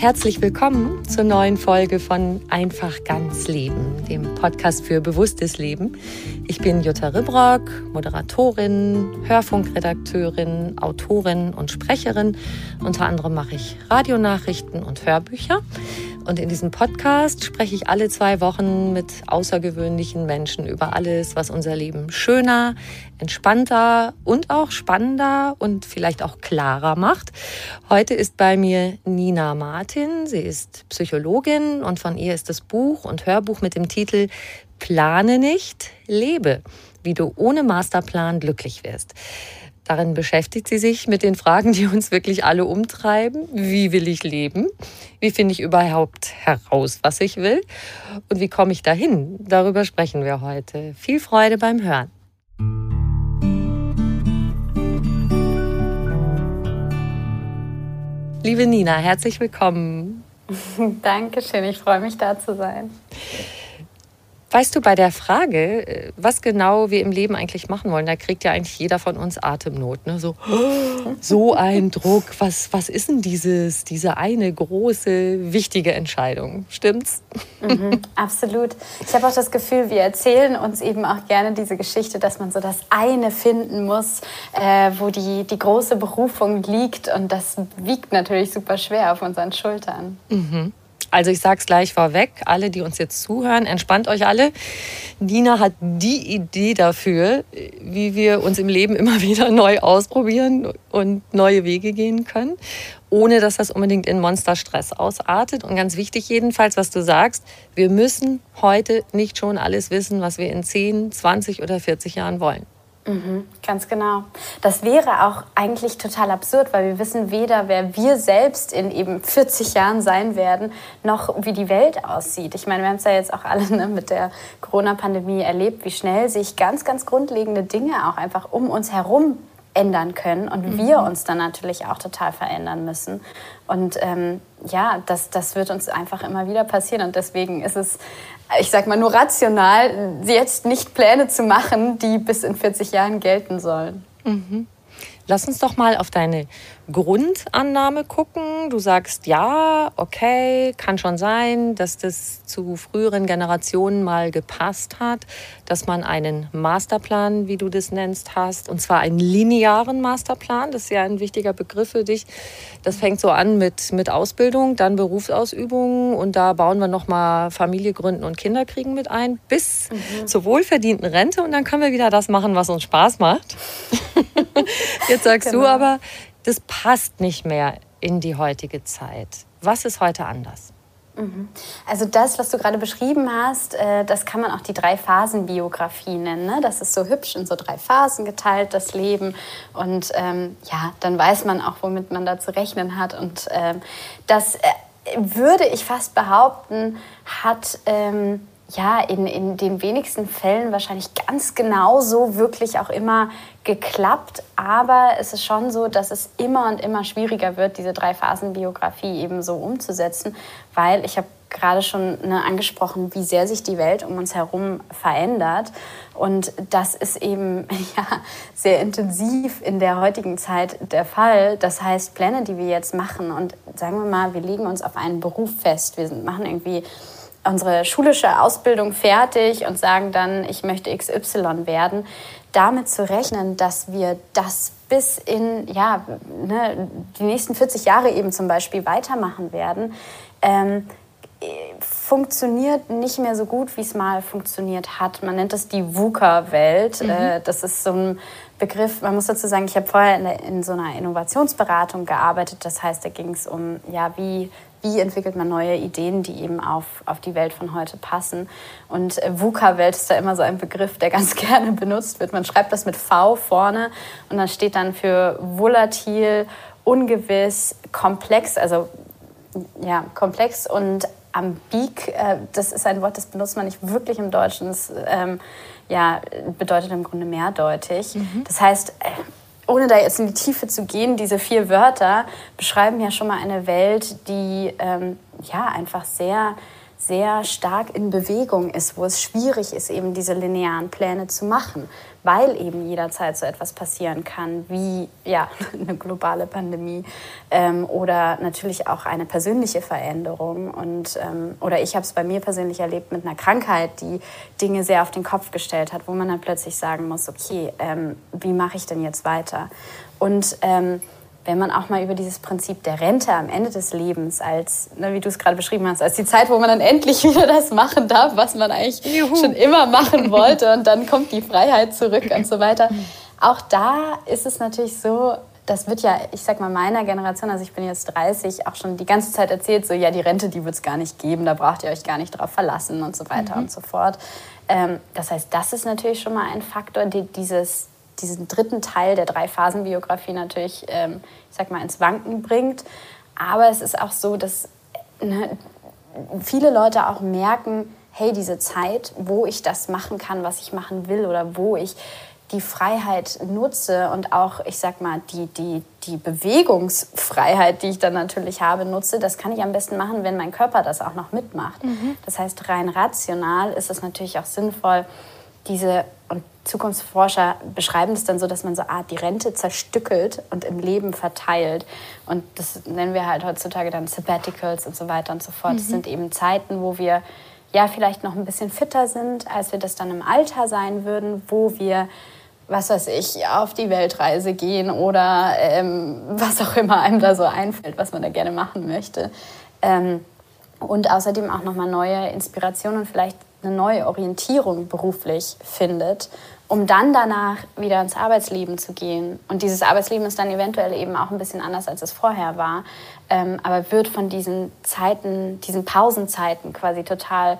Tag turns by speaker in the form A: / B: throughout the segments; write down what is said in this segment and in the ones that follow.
A: Herzlich willkommen zur neuen Folge von Einfach ganz Leben, dem Podcast für bewusstes Leben. Ich bin Jutta Ribrock, Moderatorin, Hörfunkredakteurin, Autorin und Sprecherin. Unter anderem mache ich Radionachrichten und Hörbücher. Und in diesem Podcast spreche ich alle zwei Wochen mit außergewöhnlichen Menschen über alles, was unser Leben schöner, entspannter und auch spannender und vielleicht auch klarer macht. Heute ist bei mir Nina Martin. Sie ist Psychologin und von ihr ist das Buch und Hörbuch mit dem Titel Plane nicht, lebe, wie du ohne Masterplan glücklich wirst. Darin beschäftigt sie sich mit den Fragen, die uns wirklich alle umtreiben. Wie will ich leben? Wie finde ich überhaupt heraus, was ich will? Und wie komme ich dahin? Darüber sprechen wir heute. Viel Freude beim Hören. Liebe Nina, herzlich willkommen.
B: Dankeschön, ich freue mich da zu sein.
A: Weißt du, bei der Frage, äh, was genau wir im Leben eigentlich machen wollen, da kriegt ja eigentlich jeder von uns Atemnot. Ne? So, so ein Druck. Was, was ist denn dieses, diese eine große, wichtige Entscheidung? Stimmt's?
B: Mhm, absolut. Ich habe auch das Gefühl, wir erzählen uns eben auch gerne diese Geschichte, dass man so das eine finden muss, äh, wo die, die große Berufung liegt. Und das wiegt natürlich super schwer auf unseren Schultern.
A: Mhm. Also ich sage es gleich vorweg, alle, die uns jetzt zuhören, entspannt euch alle. Nina hat die Idee dafür, wie wir uns im Leben immer wieder neu ausprobieren und neue Wege gehen können, ohne dass das unbedingt in Monsterstress ausartet. Und ganz wichtig jedenfalls, was du sagst, wir müssen heute nicht schon alles wissen, was wir in 10, 20 oder 40 Jahren wollen.
B: Mhm, ganz genau. Das wäre auch eigentlich total absurd, weil wir wissen weder, wer wir selbst in eben 40 Jahren sein werden, noch wie die Welt aussieht. Ich meine, wir haben es ja jetzt auch alle ne, mit der Corona-Pandemie erlebt, wie schnell sich ganz, ganz grundlegende Dinge auch einfach um uns herum ändern können und mhm. wir uns dann natürlich auch total verändern müssen. Und ähm, ja, das, das wird uns einfach immer wieder passieren. Und deswegen ist es ich sag mal, nur rational, jetzt nicht Pläne zu machen, die bis in 40 Jahren gelten sollen.
A: Mhm. Lass uns doch mal auf deine Grundannahme gucken. Du sagst, ja, okay, kann schon sein, dass das zu früheren Generationen mal gepasst hat, dass man einen Masterplan, wie du das nennst, hast, und zwar einen linearen Masterplan. Das ist ja ein wichtiger Begriff für dich. Das fängt so an mit, mit Ausbildung, dann Berufsausübung und da bauen wir nochmal Familie gründen und Kinder kriegen mit ein, bis mhm. zur wohlverdienten Rente und dann können wir wieder das machen, was uns Spaß macht. Jetzt sagst genau. du aber, das passt nicht mehr in die heutige Zeit. Was ist heute anders?
B: Mhm. Also das, was du gerade beschrieben hast, äh, das kann man auch die Drei-Phasen-Biografie nennen. Ne? Das ist so hübsch in so drei Phasen geteilt, das Leben. Und ähm, ja, dann weiß man auch, womit man da zu rechnen hat. Und ähm, das äh, würde ich fast behaupten, hat ähm, ja, in, in den wenigsten Fällen wahrscheinlich ganz genau so wirklich auch immer geklappt. Aber es ist schon so, dass es immer und immer schwieriger wird, diese Drei-Phasen-Biografie eben so umzusetzen, weil ich habe gerade schon ne, angesprochen, wie sehr sich die Welt um uns herum verändert. Und das ist eben ja, sehr intensiv in der heutigen Zeit der Fall. Das heißt, Pläne, die wir jetzt machen und sagen wir mal, wir legen uns auf einen Beruf fest, wir machen irgendwie unsere schulische Ausbildung fertig und sagen dann, ich möchte XY werden, damit zu rechnen, dass wir das bis in ja, ne, die nächsten 40 Jahre eben zum Beispiel weitermachen werden, ähm, funktioniert nicht mehr so gut, wie es mal funktioniert hat. Man nennt das die VUCA-Welt. Mhm. Äh, das ist so ein Begriff, man muss dazu sagen, ich habe vorher in, in, so einer Innovationsberatung gearbeitet. Das heißt, da ging es um, ja, wie wie entwickelt man neue Ideen, die eben auf, auf die Welt von heute passen. Und äh, VUCA-Welt ist da immer so ein Begriff, der ganz gerne benutzt wird. Man schreibt das mit V vorne und dann steht dann für volatil, ungewiss, komplex, also ja, komplex und ambig. Äh, das ist ein Wort, das benutzt man nicht wirklich im Deutschen. Das ähm, ja, bedeutet im Grunde mehrdeutig. Mhm. Das heißt, äh, ohne da jetzt in die Tiefe zu gehen, diese vier Wörter beschreiben ja schon mal eine Welt, die ähm, ja einfach sehr sehr stark in Bewegung ist, wo es schwierig ist, eben diese linearen Pläne zu machen, weil eben jederzeit so etwas passieren kann, wie ja, eine globale Pandemie ähm, oder natürlich auch eine persönliche Veränderung. Und, ähm, oder ich habe es bei mir persönlich erlebt mit einer Krankheit, die Dinge sehr auf den Kopf gestellt hat, wo man dann plötzlich sagen muss, okay, ähm, wie mache ich denn jetzt weiter? Und ähm, wenn man auch mal über dieses Prinzip der Rente am Ende des Lebens als, ne, wie du es gerade beschrieben hast, als die Zeit, wo man dann endlich wieder das machen darf, was man eigentlich Juhu. schon immer machen wollte und dann kommt die Freiheit zurück und so weiter. Auch da ist es natürlich so, das wird ja, ich sag mal, meiner Generation, also ich bin jetzt 30, auch schon die ganze Zeit erzählt, so ja, die Rente, die wird es gar nicht geben, da braucht ihr euch gar nicht drauf verlassen und so weiter mhm. und so fort. Ähm, das heißt, das ist natürlich schon mal ein Faktor, die, dieses, diesen dritten Teil der Drei-Phasen-Biografie natürlich, ähm, ich sag mal, ins Wanken bringt. Aber es ist auch so, dass ne, viele Leute auch merken, hey, diese Zeit, wo ich das machen kann, was ich machen will oder wo ich die Freiheit nutze und auch, ich sag mal, die, die, die Bewegungsfreiheit, die ich dann natürlich habe, nutze, das kann ich am besten machen, wenn mein Körper das auch noch mitmacht. Mhm. Das heißt, rein rational ist es natürlich auch sinnvoll, diese, und Zukunftsforscher beschreiben es dann so, dass man so Art die Rente zerstückelt und im Leben verteilt. Und das nennen wir halt heutzutage dann Sabbaticals und so weiter und so fort. Mhm. Das sind eben Zeiten, wo wir ja vielleicht noch ein bisschen fitter sind, als wir das dann im Alter sein würden, wo wir was weiß ich, auf die Weltreise gehen oder ähm, was auch immer einem da so einfällt, was man da gerne machen möchte. Ähm, und außerdem auch nochmal neue Inspirationen und vielleicht eine neue Orientierung beruflich findet, um dann danach wieder ins Arbeitsleben zu gehen. Und dieses Arbeitsleben ist dann eventuell eben auch ein bisschen anders, als es vorher war, ähm, aber wird von diesen Zeiten, diesen Pausenzeiten quasi total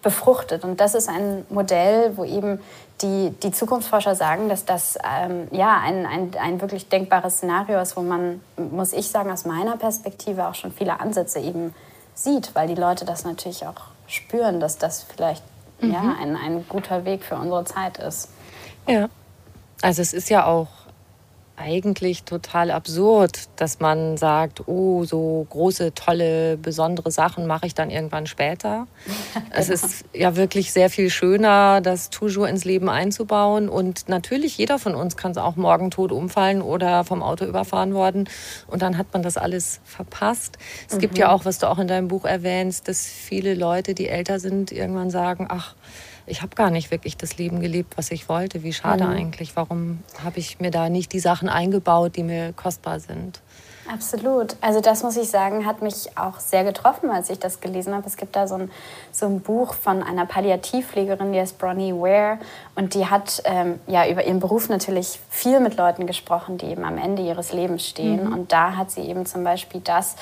B: befruchtet. Und das ist ein Modell, wo eben die, die Zukunftsforscher sagen, dass das ähm, ja, ein, ein, ein wirklich denkbares Szenario ist, wo man, muss ich sagen, aus meiner Perspektive auch schon viele Ansätze eben sieht, weil die Leute das natürlich auch spüren, dass das vielleicht mhm. ja, ein, ein guter Weg für unsere Zeit ist.
A: Ja, also es ist ja auch eigentlich total absurd, dass man sagt, oh, so große, tolle, besondere Sachen mache ich dann irgendwann später. genau. Es ist ja wirklich sehr viel schöner, das toujours ins Leben einzubauen. Und natürlich, jeder von uns kann es auch morgen tot umfallen oder vom Auto überfahren worden. Und dann hat man das alles verpasst. Es mhm. gibt ja auch, was du auch in deinem Buch erwähnst, dass viele Leute, die älter sind, irgendwann sagen, ach, ich habe gar nicht wirklich das Leben gelebt, was ich wollte. Wie schade mhm. eigentlich. Warum habe ich mir da nicht die Sachen eingebaut, die mir kostbar sind?
B: Absolut. Also das muss ich sagen, hat mich auch sehr getroffen, als ich das gelesen habe. Es gibt da so ein, so ein Buch von einer Palliativpflegerin, die heißt Bronnie Ware. Und die hat ähm, ja über ihren Beruf natürlich viel mit Leuten gesprochen, die eben am Ende ihres Lebens stehen. Mhm. Und da hat sie eben zum Beispiel das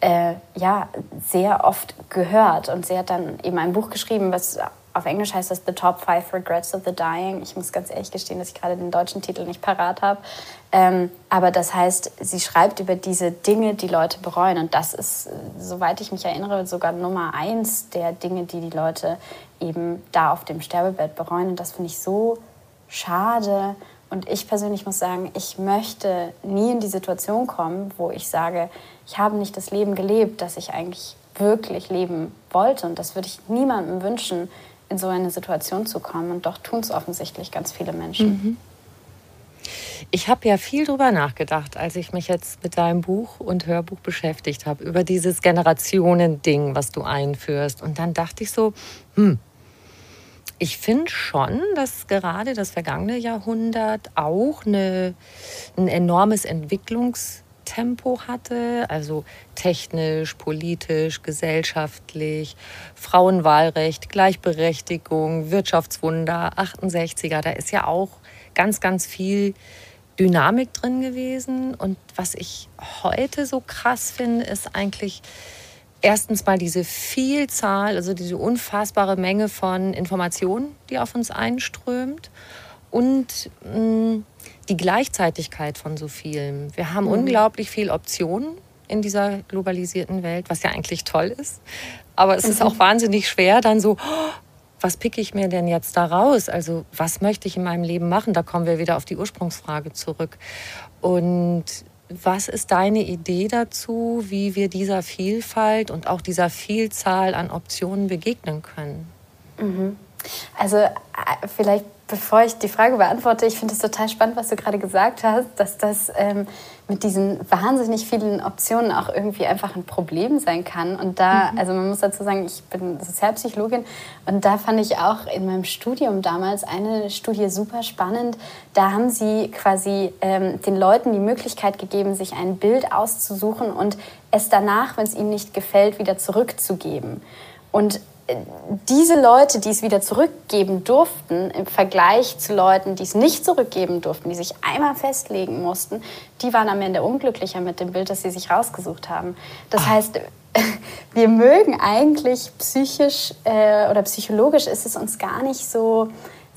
B: äh, ja, sehr oft gehört. Und sie hat dann eben ein Buch geschrieben, was auf Englisch heißt das The Top Five Regrets of the Dying. Ich muss ganz ehrlich gestehen, dass ich gerade den deutschen Titel nicht parat habe. Ähm, aber das heißt, sie schreibt über diese Dinge, die Leute bereuen. Und das ist, soweit ich mich erinnere, sogar Nummer eins der Dinge, die die Leute eben da auf dem Sterbebett bereuen. Und das finde ich so schade. Und ich persönlich muss sagen, ich möchte nie in die Situation kommen, wo ich sage, ich habe nicht das Leben gelebt, das ich eigentlich wirklich leben wollte. Und das würde ich niemandem wünschen, in so eine Situation zu kommen. Und doch tun es offensichtlich ganz viele Menschen. Mhm.
A: Ich habe ja viel drüber nachgedacht, als ich mich jetzt mit deinem Buch und Hörbuch beschäftigt habe, über dieses Generationending, was du einführst. Und dann dachte ich so, hm, ich finde schon, dass gerade das vergangene Jahrhundert auch eine, ein enormes Entwicklungstempo hatte, also technisch, politisch, gesellschaftlich, Frauenwahlrecht, Gleichberechtigung, Wirtschaftswunder, 68er, da ist ja auch ganz, ganz viel Dynamik drin gewesen. Und was ich heute so krass finde, ist eigentlich, erstens mal diese Vielzahl, also diese unfassbare Menge von Informationen, die auf uns einströmt und mh, mm, die Gleichzeitigkeit von so vielem. Wir haben mhm. unglaublich viel Optionen in dieser globalisierten Welt, was ja eigentlich toll ist. Aber es mhm. ist auch wahnsinnig schwer, dann so, oh, was picke ich mir denn jetzt da raus? Also was möchte ich in meinem Leben machen? Da kommen wir wieder auf die Ursprungsfrage zurück. Und was ist deine Idee dazu, wie wir dieser Vielfalt und auch dieser Vielzahl an Optionen begegnen können?
B: Mhm. Also äh, vielleicht bevor ich die Frage beantworte, ich finde es total spannend, was du gerade gesagt hast, dass das ähm, mit diesen wahnsinnig vielen Optionen auch irgendwie einfach ein Problem sein kann. Und da, mhm. also man muss dazu sagen, ich bin Sozialpsychologin und da fand ich auch in meinem Studium damals eine Studie super spannend. Da haben sie quasi ähm, den Leuten die Möglichkeit gegeben, sich ein Bild auszusuchen und es danach, wenn es ihnen nicht gefällt, wieder zurückzugeben. Und diese Leute, die es wieder zurückgeben durften, im Vergleich zu Leuten, die es nicht zurückgeben durften, die sich einmal festlegen mussten, die waren am Ende unglücklicher mit dem Bild, das sie sich rausgesucht haben. Das Ach. heißt, wir mögen eigentlich psychisch äh, oder psychologisch ist es uns gar nicht so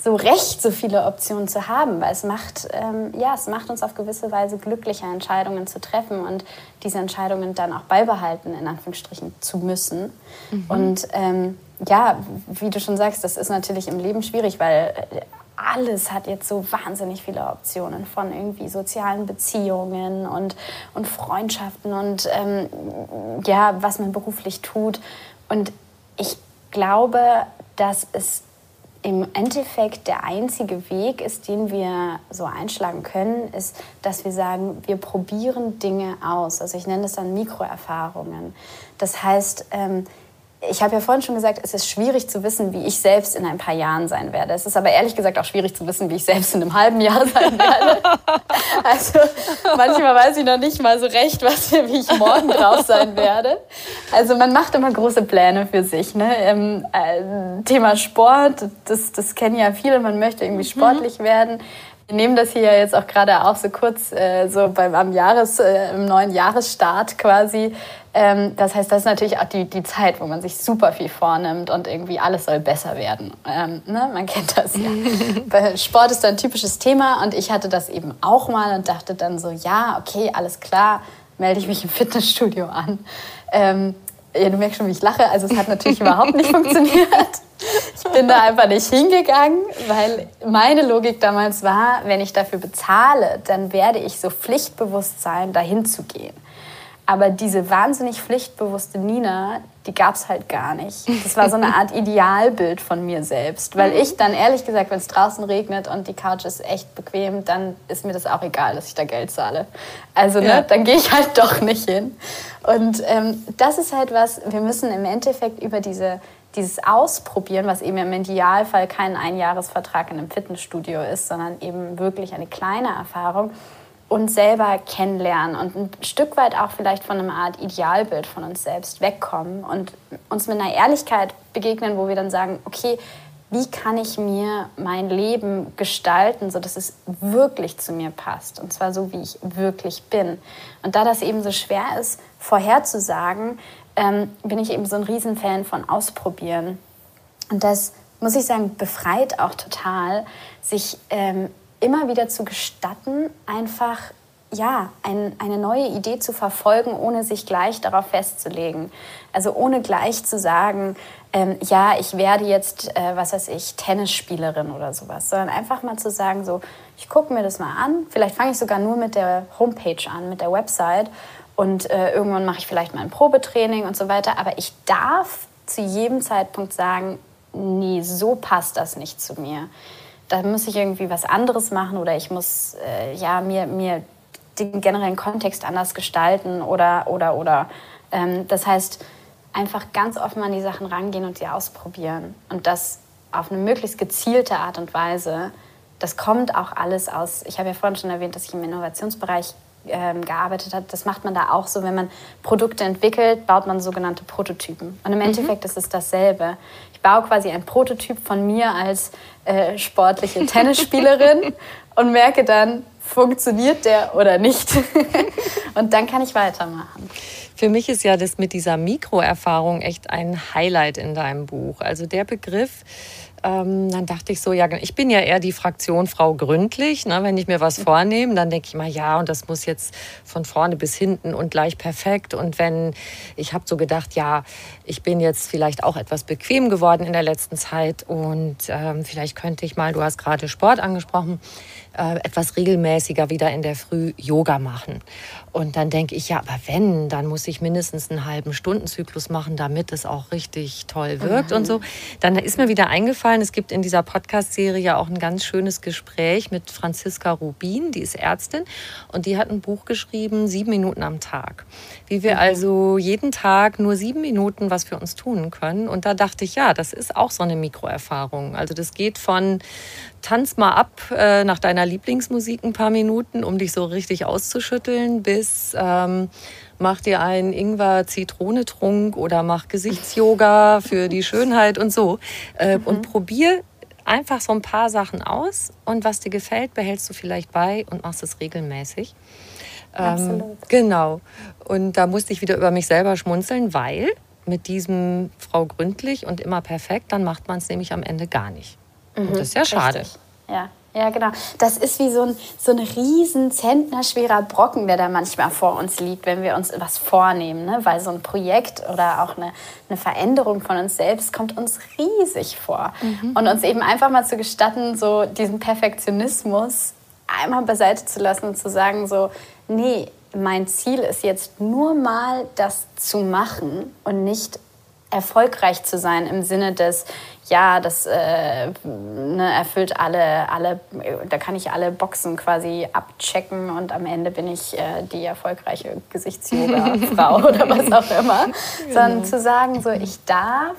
B: so recht, so viele Optionen zu haben, weil es macht, ähm, ja, es macht uns auf gewisse Weise glücklicher, Entscheidungen zu treffen und diese Entscheidungen dann auch beibehalten, in Anführungsstrichen, zu müssen. Mhm. Und ähm, ja, wie du schon sagst, das ist natürlich im Leben schwierig, weil äh, alles hat jetzt so wahnsinnig viele Optionen von irgendwie sozialen Beziehungen und, und Freundschaften und ähm, ja, was man beruflich tut. Und ich glaube, dass es im Endeffekt der einzige Weg ist, den wir so einschlagen können, ist, dass wir sagen, wir probieren Dinge aus. Also ich nenne das dann Mikroerfahrungen. Das heißt, ähm, ich habe ja vorhin schon gesagt, es ist schwierig zu wissen, wie ich selbst in ein paar Jahren sein werde. Es ist aber ehrlich gesagt auch schwierig zu wissen, wie ich selbst in einem halben Jahr sein werde. Also manchmal weiß ich noch nicht mal so recht, was, wie ich morgen drauf sein werde. Also man macht immer große Pläne für sich. Ne? Ähm, äh, Thema Sport, das, das kennen ja viele. Man möchte irgendwie mhm. sportlich mhm. werden. Wir nehmen das hier ja jetzt auch gerade auch so kurz äh, so beim am Jahres, äh, im neuen Jahresstart quasi. Ähm, das heißt, das ist natürlich auch die, die Zeit, wo man sich super viel vornimmt und irgendwie alles soll besser werden. Ähm, ne? Man kennt das ja. Sport ist da ein typisches Thema und ich hatte das eben auch mal und dachte dann so, ja, okay, alles klar, melde ich mich im Fitnessstudio an. Ähm, ja, du merkst schon, wie ich lache. Also es hat natürlich überhaupt nicht funktioniert. Ich bin da einfach nicht hingegangen, weil meine Logik damals war, wenn ich dafür bezahle, dann werde ich so pflichtbewusst sein, dahin zu gehen. Aber diese wahnsinnig pflichtbewusste Nina, die gab es halt gar nicht. Das war so eine Art Idealbild von mir selbst. Weil ich dann ehrlich gesagt, wenn es draußen regnet und die Couch ist echt bequem, dann ist mir das auch egal, dass ich da Geld zahle. Also ne, ja. dann gehe ich halt doch nicht hin. Und ähm, das ist halt was, wir müssen im Endeffekt über diese dieses Ausprobieren, was eben im Idealfall kein Einjahresvertrag in einem Fitnessstudio ist, sondern eben wirklich eine kleine Erfahrung, uns selber kennenlernen und ein Stück weit auch vielleicht von einer Art Idealbild von uns selbst wegkommen und uns mit einer Ehrlichkeit begegnen, wo wir dann sagen, okay, wie kann ich mir mein Leben gestalten, sodass es wirklich zu mir passt und zwar so, wie ich wirklich bin. Und da das eben so schwer ist, vorherzusagen, ähm, bin ich eben so ein Riesenfan von Ausprobieren. Und das muss ich sagen, befreit auch total, sich ähm, immer wieder zu gestatten, einfach ja, ein, eine neue Idee zu verfolgen, ohne sich gleich darauf festzulegen. Also ohne gleich zu sagen, ähm, ja, ich werde jetzt, äh, was weiß ich, Tennisspielerin oder sowas, sondern einfach mal zu sagen, so, ich gucke mir das mal an. Vielleicht fange ich sogar nur mit der Homepage an, mit der Website und äh, irgendwann mache ich vielleicht mal ein Probetraining und so weiter. Aber ich darf zu jedem Zeitpunkt sagen, nee, so passt das nicht zu mir. Da muss ich irgendwie was anderes machen oder ich muss äh, ja, mir, mir den generellen Kontext anders gestalten oder, oder, oder. Ähm, das heißt, einfach ganz offen an die Sachen rangehen und sie ausprobieren. Und das auf eine möglichst gezielte Art und Weise. Das kommt auch alles aus, ich habe ja vorhin schon erwähnt, dass ich im Innovationsbereich ähm, gearbeitet habe. Das macht man da auch so, wenn man Produkte entwickelt, baut man sogenannte Prototypen. Und im mhm. Endeffekt ist es dasselbe. Ich baue quasi ein Prototyp von mir als äh, sportliche Tennisspielerin und merke dann, funktioniert der oder nicht. und dann kann ich weitermachen.
A: Für mich ist ja das mit dieser Mikroerfahrung echt ein Highlight in deinem Buch. Also der Begriff, ähm, dann dachte ich so, ja, ich bin ja eher die Fraktion Frau gründlich. Ne? Wenn ich mir was vornehme, dann denke ich mal, ja, und das muss jetzt von vorne bis hinten und gleich perfekt. Und wenn ich habe so gedacht, ja, ich bin jetzt vielleicht auch etwas bequem geworden in der letzten Zeit und ähm, vielleicht könnte ich mal, du hast gerade Sport angesprochen, äh, etwas regelmäßiger wieder in der Früh Yoga machen. Und dann denke ich, ja, aber wenn, dann muss ich mindestens einen halben Stundenzyklus machen, damit es auch richtig toll wirkt mhm. und so. Dann ist mir wieder eingefallen, es gibt in dieser Podcast-Serie ja auch ein ganz schönes Gespräch mit Franziska Rubin, die ist Ärztin und die hat ein Buch geschrieben, sieben Minuten am Tag. Wie wir mhm. also jeden Tag nur sieben Minuten was für uns tun können. Und da dachte ich, ja, das ist auch so eine Mikroerfahrung. Also das geht von tanz mal ab äh, nach deiner Lieblingsmusik ein paar Minuten, um dich so richtig auszuschütteln, bis ähm, mach dir einen Ingwer-Zitrone-Trunk oder mach Gesichtsyoga für die Schönheit und so. Äh, mhm. Und probier einfach so ein paar Sachen aus und was dir gefällt, behältst du vielleicht bei und machst es regelmäßig. Ähm, Absolut. genau. Und da musste ich wieder über mich selber schmunzeln, weil mit diesem Frau gründlich und immer perfekt, dann macht man es nämlich am Ende gar nicht. Mhm, das ist ja schade.
B: Richtig. Ja. Ja, genau. Das ist wie so ein, so ein riesen zentnerschwerer Brocken, der da manchmal vor uns liegt, wenn wir uns was vornehmen. Ne? Weil so ein Projekt oder auch eine, eine Veränderung von uns selbst kommt uns riesig vor. Mhm. Und uns eben einfach mal zu gestatten, so diesen Perfektionismus einmal beiseite zu lassen und zu sagen, so, nee, mein Ziel ist jetzt nur mal das zu machen und nicht erfolgreich zu sein im Sinne des, ja, das äh, ne, erfüllt alle, alle, da kann ich alle Boxen quasi abchecken und am Ende bin ich äh, die erfolgreiche Gesichtsyoga-Frau oder was auch immer. Genau. Sondern zu sagen, so, ich darf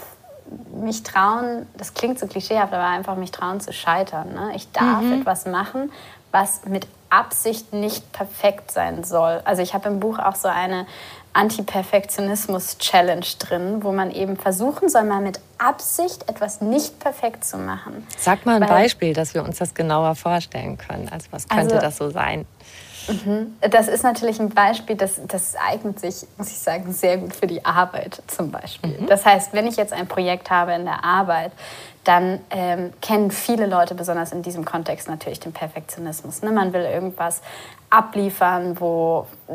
B: mich trauen, das klingt so klischeehaft, aber einfach mich trauen zu scheitern. Ne? Ich darf mhm. etwas machen, was mit Absicht nicht perfekt sein soll. Also ich habe im Buch auch so eine Anti-Perfektionismus-Challenge drin, wo man eben versuchen soll, mal mit Absicht etwas nicht perfekt zu machen.
A: Sag mal ein Weil, Beispiel, dass wir uns das genauer vorstellen können. Also was könnte also, das so sein?
B: Mhm. Das ist natürlich ein Beispiel, das, das eignet sich, muss ich sagen, sehr gut für die Arbeit zum Beispiel. Mhm. Das heißt, wenn ich jetzt ein Projekt habe in der Arbeit, dann ähm, kennen viele Leute, besonders in diesem Kontext, natürlich den Perfektionismus. Ne? Man will irgendwas abliefern, wo äh,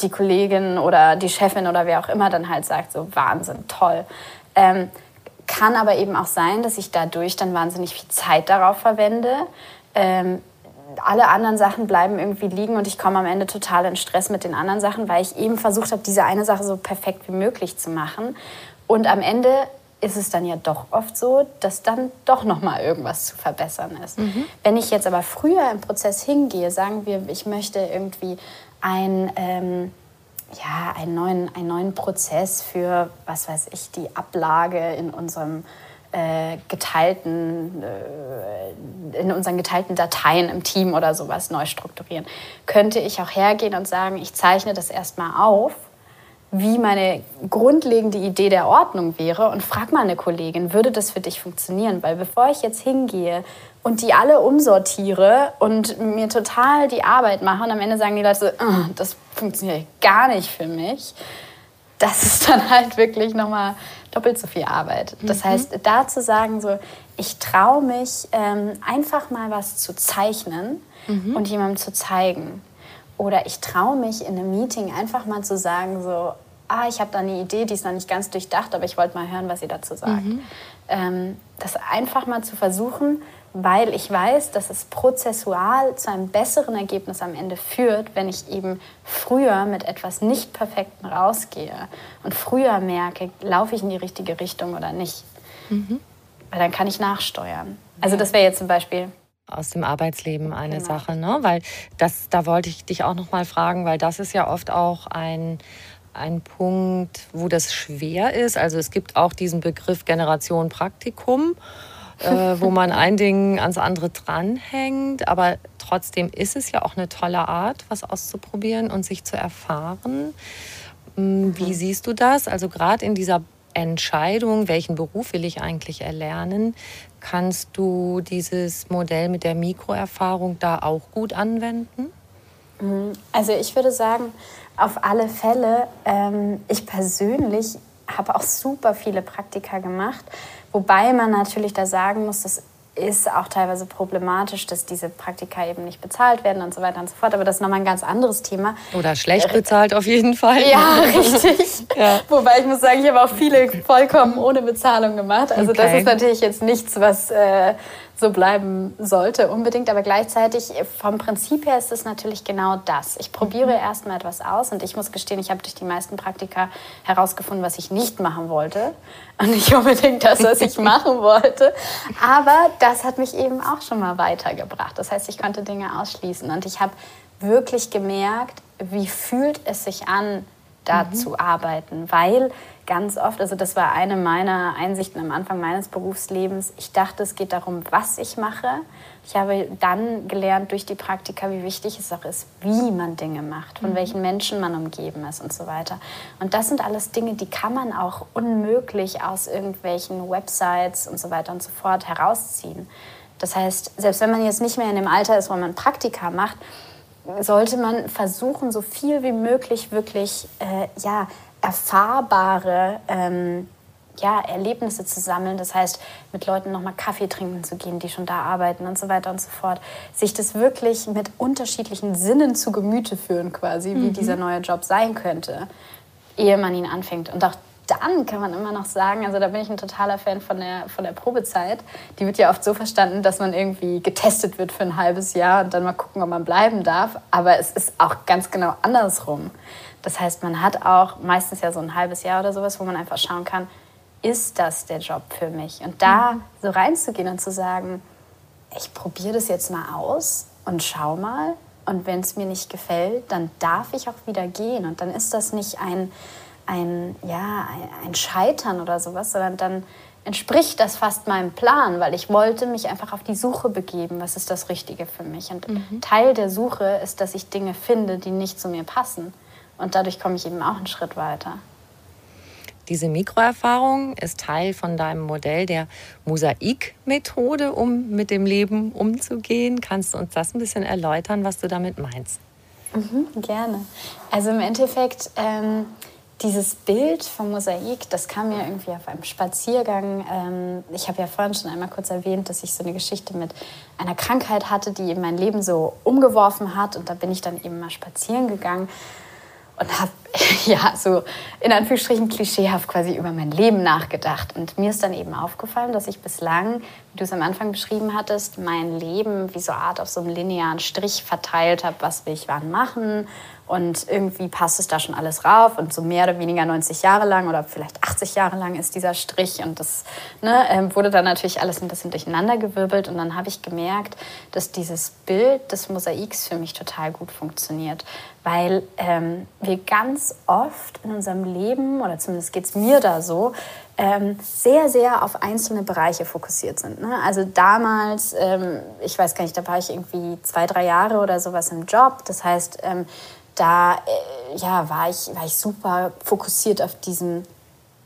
B: die Kollegin oder die Chefin oder wer auch immer dann halt sagt, so Wahnsinn, toll. Ähm, kann aber eben auch sein, dass ich dadurch dann wahnsinnig viel Zeit darauf verwende. Ähm, alle anderen Sachen bleiben irgendwie liegen und ich komme am Ende total in Stress mit den anderen Sachen, weil ich eben versucht habe, diese eine Sache so perfekt wie möglich zu machen. Und am Ende ist es dann ja doch oft so, dass dann doch noch mal irgendwas zu verbessern ist. Mhm. Wenn ich jetzt aber früher im Prozess hingehe, sagen wir, ich möchte irgendwie ein, ähm, ja, einen, neuen, einen neuen Prozess für, was weiß ich, die Ablage in unserem äh, geteilten, äh, in unseren geteilten Dateien im Team oder sowas neu strukturieren, könnte ich auch hergehen und sagen, ich zeichne das erstmal auf wie meine grundlegende Idee der Ordnung wäre und frag mal eine Kollegin, würde das für dich funktionieren? Weil bevor ich jetzt hingehe und die alle umsortiere und mir total die Arbeit mache und am Ende sagen die Leute so, oh, das funktioniert gar nicht für mich, das ist dann halt wirklich nochmal doppelt so viel Arbeit. Das mhm. heißt, da zu sagen, so, ich traue mich, ähm, einfach mal was zu zeichnen mhm. und jemandem zu zeigen. Oder ich traue mich in einem Meeting einfach mal zu sagen, so, ah, ich habe da eine Idee, die ist noch nicht ganz durchdacht, aber ich wollte mal hören, was ihr dazu sagt. Mhm. Ähm, das einfach mal zu versuchen, weil ich weiß, dass es prozessual zu einem besseren Ergebnis am Ende führt, wenn ich eben früher mit etwas nicht Perfekten rausgehe und früher merke, laufe ich in die richtige Richtung oder nicht. Mhm. Weil dann kann ich nachsteuern. Also das wäre jetzt zum Beispiel
A: aus dem Arbeitsleben eine genau. Sache, ne? Weil das, da wollte ich dich auch noch mal fragen, weil das ist ja oft auch ein ein Punkt, wo das schwer ist. Also es gibt auch diesen Begriff Generation Praktikum, äh, wo man ein Ding ans andere dranhängt. Aber trotzdem ist es ja auch eine tolle Art, was auszuprobieren und sich zu erfahren. Hm, wie mhm. siehst du das? Also gerade in dieser Entscheidung, welchen Beruf will ich eigentlich erlernen, kannst du dieses Modell mit der Mikroerfahrung da auch gut anwenden?
B: Mhm. Also ich würde sagen, auf alle Fälle, ähm, ich persönlich habe auch super viele Praktika gemacht, wobei man natürlich da sagen muss, das ist auch teilweise problematisch, dass diese Praktika eben nicht bezahlt werden und so weiter und so fort. Aber das ist nochmal ein ganz anderes Thema.
A: Oder schlecht bezahlt auf jeden Fall.
B: Ja, richtig. ja. Wobei ich muss sagen, ich habe auch viele vollkommen ohne Bezahlung gemacht. Also okay. das ist natürlich jetzt nichts, was äh, so bleiben sollte unbedingt. Aber gleichzeitig vom Prinzip her ist es natürlich genau das. Ich probiere mhm. erstmal etwas aus und ich muss gestehen, ich habe durch die meisten Praktika herausgefunden, was ich nicht machen wollte und nicht unbedingt das, was ich machen wollte. Aber das hat mich eben auch schon mal weitergebracht. Das heißt, ich konnte Dinge ausschließen und ich habe wirklich gemerkt, wie fühlt es sich an, da mhm. zu arbeiten, weil ganz oft, also das war eine meiner Einsichten am Anfang meines Berufslebens, ich dachte, es geht darum, was ich mache. Ich habe dann gelernt durch die Praktika, wie wichtig es auch ist, wie man Dinge macht, von mhm. welchen Menschen man umgeben ist und so weiter. Und das sind alles Dinge, die kann man auch unmöglich aus irgendwelchen Websites und so weiter und so fort herausziehen. Das heißt, selbst wenn man jetzt nicht mehr in dem Alter ist, wo man Praktika macht, sollte man versuchen, so viel wie möglich wirklich äh, ja, erfahrbare ähm, ja, Erlebnisse zu sammeln. Das heißt, mit Leuten nochmal Kaffee trinken zu gehen, die schon da arbeiten und so weiter und so fort. Sich das wirklich mit unterschiedlichen Sinnen zu Gemüte führen, quasi, wie mhm. dieser neue Job sein könnte, ehe man ihn anfängt. Und auch dann kann man immer noch sagen, also da bin ich ein totaler Fan von der, von der Probezeit. Die wird ja oft so verstanden, dass man irgendwie getestet wird für ein halbes Jahr und dann mal gucken, ob man bleiben darf. Aber es ist auch ganz genau andersrum. Das heißt, man hat auch meistens ja so ein halbes Jahr oder sowas, wo man einfach schauen kann, ist das der Job für mich? Und da mhm. so reinzugehen und zu sagen, ich probiere das jetzt mal aus und schau mal. Und wenn es mir nicht gefällt, dann darf ich auch wieder gehen. Und dann ist das nicht ein, ein, ja, ein Scheitern oder sowas, sondern dann entspricht das fast meinem Plan, weil ich wollte mich einfach auf die Suche begeben, was ist das Richtige für mich. Und mhm. Teil der Suche ist, dass ich Dinge finde, die nicht zu mir passen. Und dadurch komme ich eben auch einen Schritt weiter.
A: Diese Mikroerfahrung ist Teil von deinem Modell der Mosaik-Methode, um mit dem Leben umzugehen. Kannst du uns das ein bisschen erläutern, was du damit meinst?
B: Mhm, gerne. Also im Endeffekt ähm, dieses Bild vom Mosaik, das kam mir irgendwie auf einem Spaziergang. Ähm, ich habe ja vorhin schon einmal kurz erwähnt, dass ich so eine Geschichte mit einer Krankheit hatte, die eben mein Leben so umgeworfen hat. Und da bin ich dann eben mal spazieren gegangen und habe ja so in Anführungsstrichen klischeehaft quasi über mein Leben nachgedacht. Und mir ist dann eben aufgefallen, dass ich bislang, wie du es am Anfang beschrieben hattest, mein Leben wie so eine Art auf so einem linearen Strich verteilt habe, was will ich wann machen und irgendwie passt es da schon alles rauf und so mehr oder weniger 90 Jahre lang oder vielleicht 80 Jahre lang ist dieser Strich und das ne, ähm, wurde dann natürlich alles ein bisschen durcheinandergewirbelt und dann habe ich gemerkt, dass dieses Bild des Mosaiks für mich total gut funktioniert, weil ähm, wir ganz oft in unserem Leben, oder zumindest geht es mir da so, ähm, sehr, sehr auf einzelne Bereiche fokussiert sind. Ne? Also damals, ähm, ich weiß gar nicht, da war ich irgendwie zwei, drei Jahre oder sowas im Job. Das heißt, ähm, da äh, ja, war, ich, war ich super fokussiert auf diesen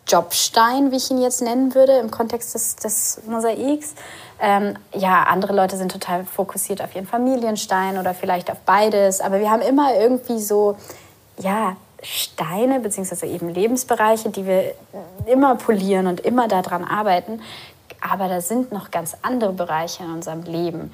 B: Jobstein, wie ich ihn jetzt nennen würde, im Kontext des, des Mosaiks. Ähm, ja, andere Leute sind total fokussiert auf ihren Familienstein oder vielleicht auf beides. Aber wir haben immer irgendwie so, ja, Steine beziehungsweise eben Lebensbereiche, die wir immer polieren und immer daran arbeiten. Aber da sind noch ganz andere Bereiche in unserem Leben,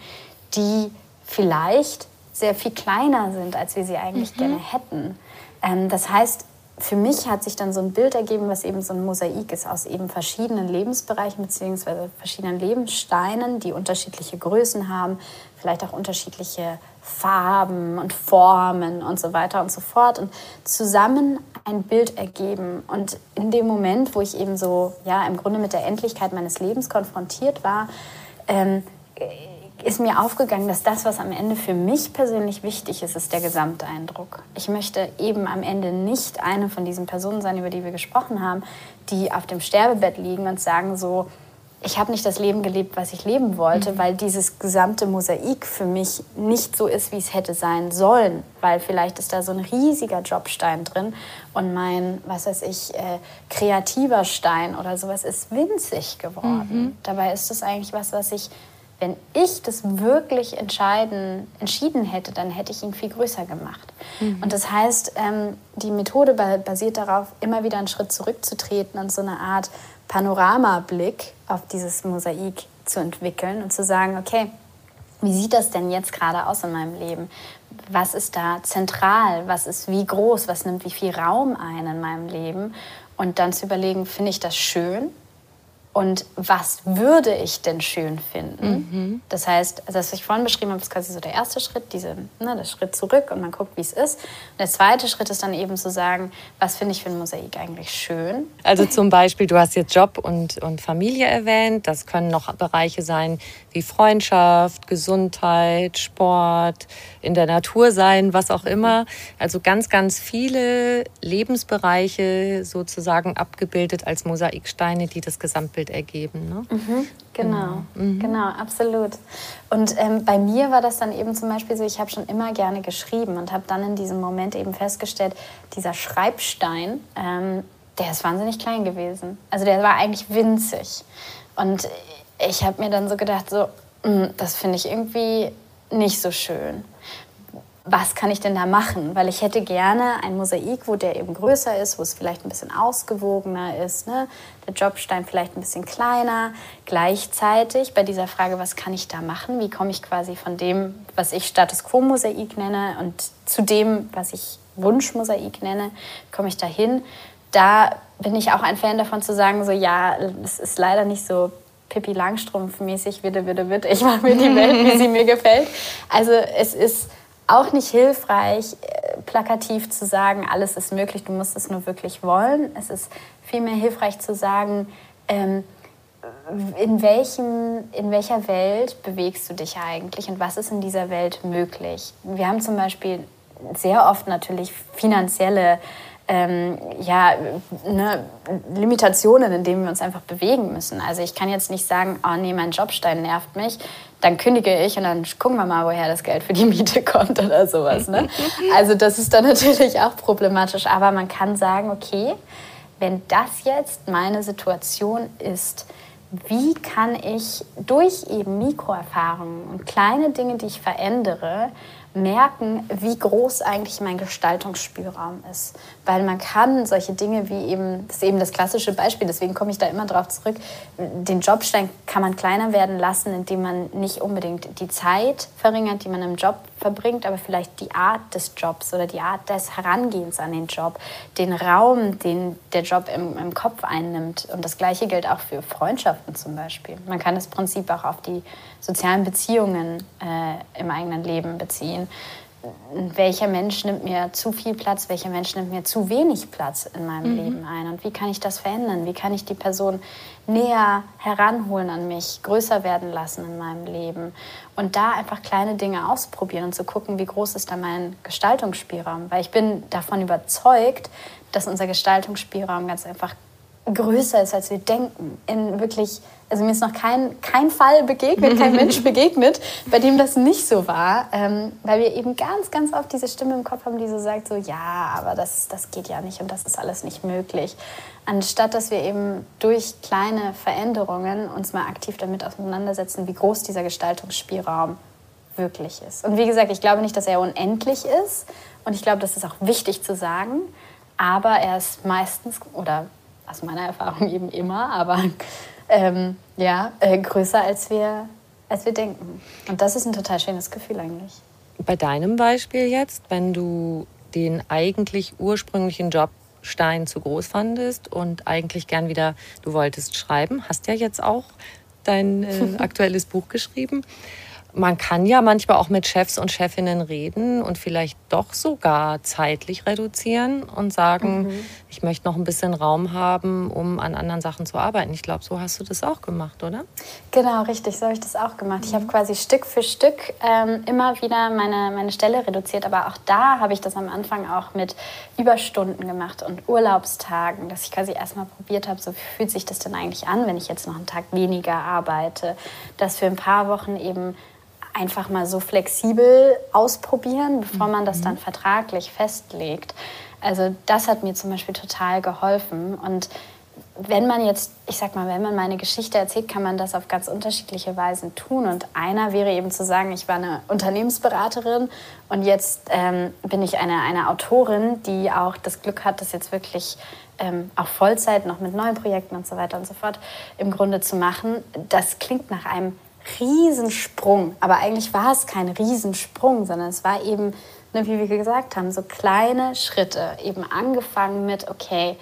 B: die vielleicht sehr viel kleiner sind, als wir sie eigentlich mhm. gerne hätten. Ähm, das heißt, für mich hat sich dann so ein Bild ergeben, was eben so ein Mosaik ist aus eben verschiedenen Lebensbereichen bzw. verschiedenen Lebenssteinen, die unterschiedliche Größen haben, vielleicht auch unterschiedliche Farben und Formen und so weiter und so fort und zusammen ein Bild ergeben. Und in dem Moment, wo ich eben so, ja, im Grunde mit der Endlichkeit meines Lebens konfrontiert war, ähm, ist mir aufgegangen, dass das, was am Ende für mich persönlich wichtig ist, ist der Gesamteindruck. Ich möchte eben am Ende nicht eine von diesen Personen sein, über die wir gesprochen haben, die auf dem Sterbebett liegen und sagen so, ich habe nicht das Leben gelebt, was ich leben wollte, mhm. weil dieses gesamte Mosaik für mich nicht so ist, wie es hätte sein sollen. Weil vielleicht ist da so ein riesiger Jobstein drin und mein, was weiß ich, äh, kreativer Stein oder sowas ist winzig geworden. Mhm. Dabei ist das eigentlich was, was ich, wenn ich das wirklich entscheiden, entschieden hätte, dann hätte ich ihn viel größer gemacht. Mhm. Und das heißt, ähm, die Methode basiert darauf, immer wieder einen Schritt zurückzutreten und so eine Art Panoramablick auf dieses Mosaik zu entwickeln und zu sagen, okay, wie sieht das denn jetzt gerade aus in meinem Leben? Was ist da zentral? Was ist wie groß? Was nimmt wie viel Raum ein in meinem Leben? Und dann zu überlegen, finde ich das schön? Und was würde ich denn schön finden? Mhm. Das heißt, das, was ich vorhin beschrieben habe, ist quasi so der erste Schritt, diese, ne, der Schritt zurück und man guckt, wie es ist. Und der zweite Schritt ist dann eben zu sagen, was finde ich für ein Mosaik eigentlich schön?
A: Also zum Beispiel, du hast jetzt Job und, und Familie erwähnt. Das können noch Bereiche sein wie Freundschaft, Gesundheit, Sport, in der Natur sein, was auch immer. Also ganz, ganz viele Lebensbereiche sozusagen abgebildet als Mosaiksteine, die das Gesamtbild Gesamtbild ergeben. Ne?
B: Mhm, genau, mhm. genau, absolut. Und ähm, bei mir war das dann eben zum Beispiel so, ich habe schon immer gerne geschrieben und habe dann in diesem Moment eben festgestellt, dieser Schreibstein, ähm, der ist wahnsinnig klein gewesen. Also der war eigentlich winzig. Und ich habe mir dann so gedacht, so, mh, mm, das finde ich irgendwie nicht so schön was kann ich denn da machen? Weil ich hätte gerne ein Mosaik, wo der eben größer ist, wo es vielleicht ein bisschen ausgewogener ist, ne? der Jobstein vielleicht ein bisschen kleiner. Gleichzeitig bei dieser Frage, was kann ich da machen? Wie komme ich quasi von dem, was ich Status Quo Mosaik nenne und zu dem, was ich Wunschmosaik nenne, komme ich da hin? Da bin ich auch ein Fan davon zu sagen, so ja, es ist leider nicht so Pippi Langstrumpf mäßig, bitte, bitte, bitte, ich mache mir die Welt, wie sie mir gefällt. Also es ist auch nicht hilfreich, äh, plakativ zu sagen, alles ist möglich, du musst es nur wirklich wollen. Es ist vielmehr hilfreich zu sagen, ähm, in, welchem, in welcher Welt bewegst du dich eigentlich und was ist in dieser Welt möglich? Wir haben zum Beispiel sehr oft natürlich finanzielle ähm, ja, ne, Limitationen, in denen wir uns einfach bewegen müssen. Also ich kann jetzt nicht sagen, oh nee, mein Jobstein nervt mich, dann kündige ich und dann gucken wir mal, woher das Geld für die Miete kommt oder sowas. Ne? Also das ist dann natürlich auch problematisch. Aber man kann sagen, okay, wenn das jetzt meine Situation ist, wie kann ich durch eben Mikroerfahrungen und kleine Dinge, die ich verändere, merken, wie groß eigentlich mein Gestaltungsspielraum ist. Weil man kann solche Dinge wie eben, das ist eben das klassische Beispiel, deswegen komme ich da immer drauf zurück, den Jobstein kann man kleiner werden lassen, indem man nicht unbedingt die Zeit verringert, die man im Job verbringt, aber vielleicht die Art des Jobs oder die Art des Herangehens an den Job, den Raum, den der Job im, im Kopf einnimmt. Und das Gleiche gilt auch für Freundschaften zum Beispiel. Man kann das Prinzip auch auf die sozialen Beziehungen äh, im eigenen Leben beziehen. Welcher Mensch nimmt mir zu viel Platz, welcher Mensch nimmt mir zu wenig Platz in meinem mhm. Leben ein und wie kann ich das verändern? Wie kann ich die Person näher heranholen an mich, größer werden lassen in meinem Leben und da einfach kleine Dinge ausprobieren und zu gucken, wie groß ist da mein Gestaltungsspielraum? Weil ich bin davon überzeugt, dass unser Gestaltungsspielraum ganz einfach größer ist, als wir denken. In wirklich, also mir ist noch kein, kein Fall begegnet, kein Mensch begegnet, bei dem das nicht so war, ähm, weil wir eben ganz, ganz oft diese Stimme im Kopf haben, die so sagt, so ja, aber das, das geht ja nicht und das ist alles nicht möglich. Anstatt dass wir eben durch kleine Veränderungen uns mal aktiv damit auseinandersetzen, wie groß dieser Gestaltungsspielraum wirklich ist. Und wie gesagt, ich glaube nicht, dass er unendlich ist und ich glaube, das ist auch wichtig zu sagen. aber er ist meistens, oder aus meiner Erfahrung eben immer, aber ähm, ja, äh, größer als wir, als wir denken. Und das ist ein total schönes Gefühl eigentlich.
A: Bei deinem Beispiel jetzt, wenn du den eigentlich ursprünglichen Job Stein zu groß fandest und eigentlich gern wieder, du wolltest schreiben, hast ja jetzt auch dein äh, aktuelles Buch geschrieben man kann ja manchmal auch mit Chefs und Chefinnen reden und vielleicht doch sogar zeitlich reduzieren und sagen, mhm. ich möchte noch ein bisschen Raum haben, um an anderen Sachen zu arbeiten. Ich glaube, so hast du das auch gemacht, oder?
B: Genau, richtig, so habe ich das auch gemacht. Ich habe mhm. quasi Stück für Stück ähm, immer wieder meine, meine Stelle reduziert, aber auch da habe ich das am Anfang auch mit Überstunden gemacht und Urlaubstagen, dass ich quasi erstmal probiert habe, so wie fühlt sich das denn eigentlich an, wenn ich jetzt noch einen Tag weniger arbeite, dass für ein paar Wochen eben einfach mal so flexibel ausprobieren, bevor man das dann mhm. vertraglich festlegt. Also das hat mir zum Beispiel total geholfen. Und wenn man jetzt, ich sag mal, wenn man meine Geschichte erzählt, kann man das auf ganz unterschiedliche Weisen tun. Und einer wäre eben zu sagen, ich war eine Unternehmensberaterin und jetzt ähm, bin ich eine, eine Autorin, die auch das Glück hat, das jetzt wirklich ähm, auch Vollzeit noch mit neuen Projekten und so weiter und so fort im Grunde zu machen. Das klingt nach einem Riesensprung. Aber eigentlich war es kein Riesensprung, sondern es war eben, ne, wie wir gesagt haben, so kleine Schritte. Eben angefangen mit, okay,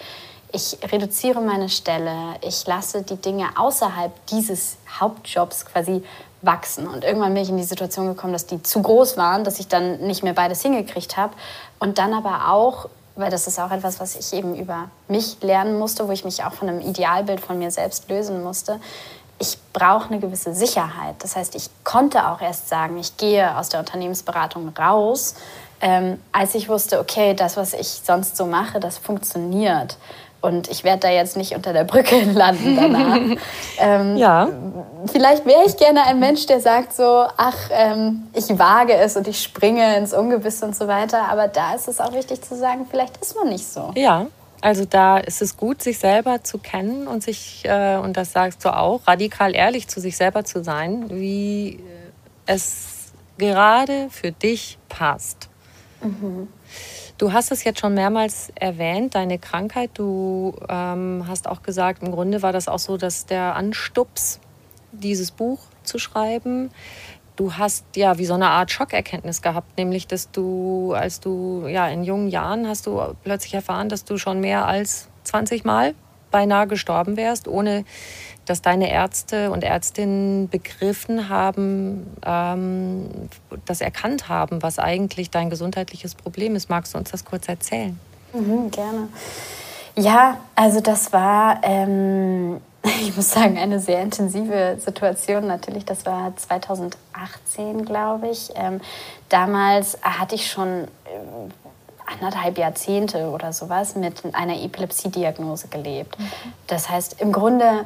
B: ich reduziere meine Stelle, ich lasse die Dinge außerhalb dieses Hauptjobs quasi wachsen. Und irgendwann bin ich in die Situation gekommen, dass die zu groß waren, dass ich dann nicht mehr beides hingekriegt habe. Und dann aber auch, weil das ist auch etwas, was ich eben über mich lernen musste, wo ich mich auch von einem Idealbild von mir selbst lösen musste, ich brauche eine gewisse Sicherheit. Das heißt, ich konnte auch erst sagen, ich gehe aus der Unternehmensberatung raus, ähm, als ich wusste, okay, das, was ich sonst so mache, das funktioniert. Und ich werde da jetzt nicht unter der Brücke landen danach. ähm, ja. Vielleicht wäre ich gerne ein Mensch, der sagt so, ach, ähm, ich wage es und ich springe ins Ungewisse und so weiter. Aber da ist es auch wichtig zu sagen, vielleicht ist man nicht so.
A: Ja, also da ist es gut, sich selber zu kennen und sich, äh, und das sagst du auch, radikal ehrlich zu sich selber zu sein, wie es gerade für dich passt. Mhm. Du hast es jetzt schon mehrmals erwähnt, deine Krankheit. Du ähm, hast auch gesagt, im Grunde war das auch so, dass der Anstups, dieses Buch zu schreiben, du hast ja wie so eine Art Schockerkenntnis gehabt, nämlich dass du, als du ja in jungen Jahren hast du plötzlich erfahren, dass du schon mehr als 20 Mal beinahe gestorben wärst, ohne dass deine Ärzte und Ärztinnen begriffen haben, ähm, das erkannt haben, was eigentlich dein gesundheitliches Problem ist. Magst du uns das kurz erzählen?
B: Mhm, gerne. Ja, also das war ähm, ich muss sagen, eine sehr intensive Situation natürlich. Das war 2018, glaube ich. Ähm, damals hatte ich schon äh, anderthalb Jahrzehnte oder sowas mit einer Epilepsie-Diagnose gelebt. Mhm. Das heißt, im Grunde,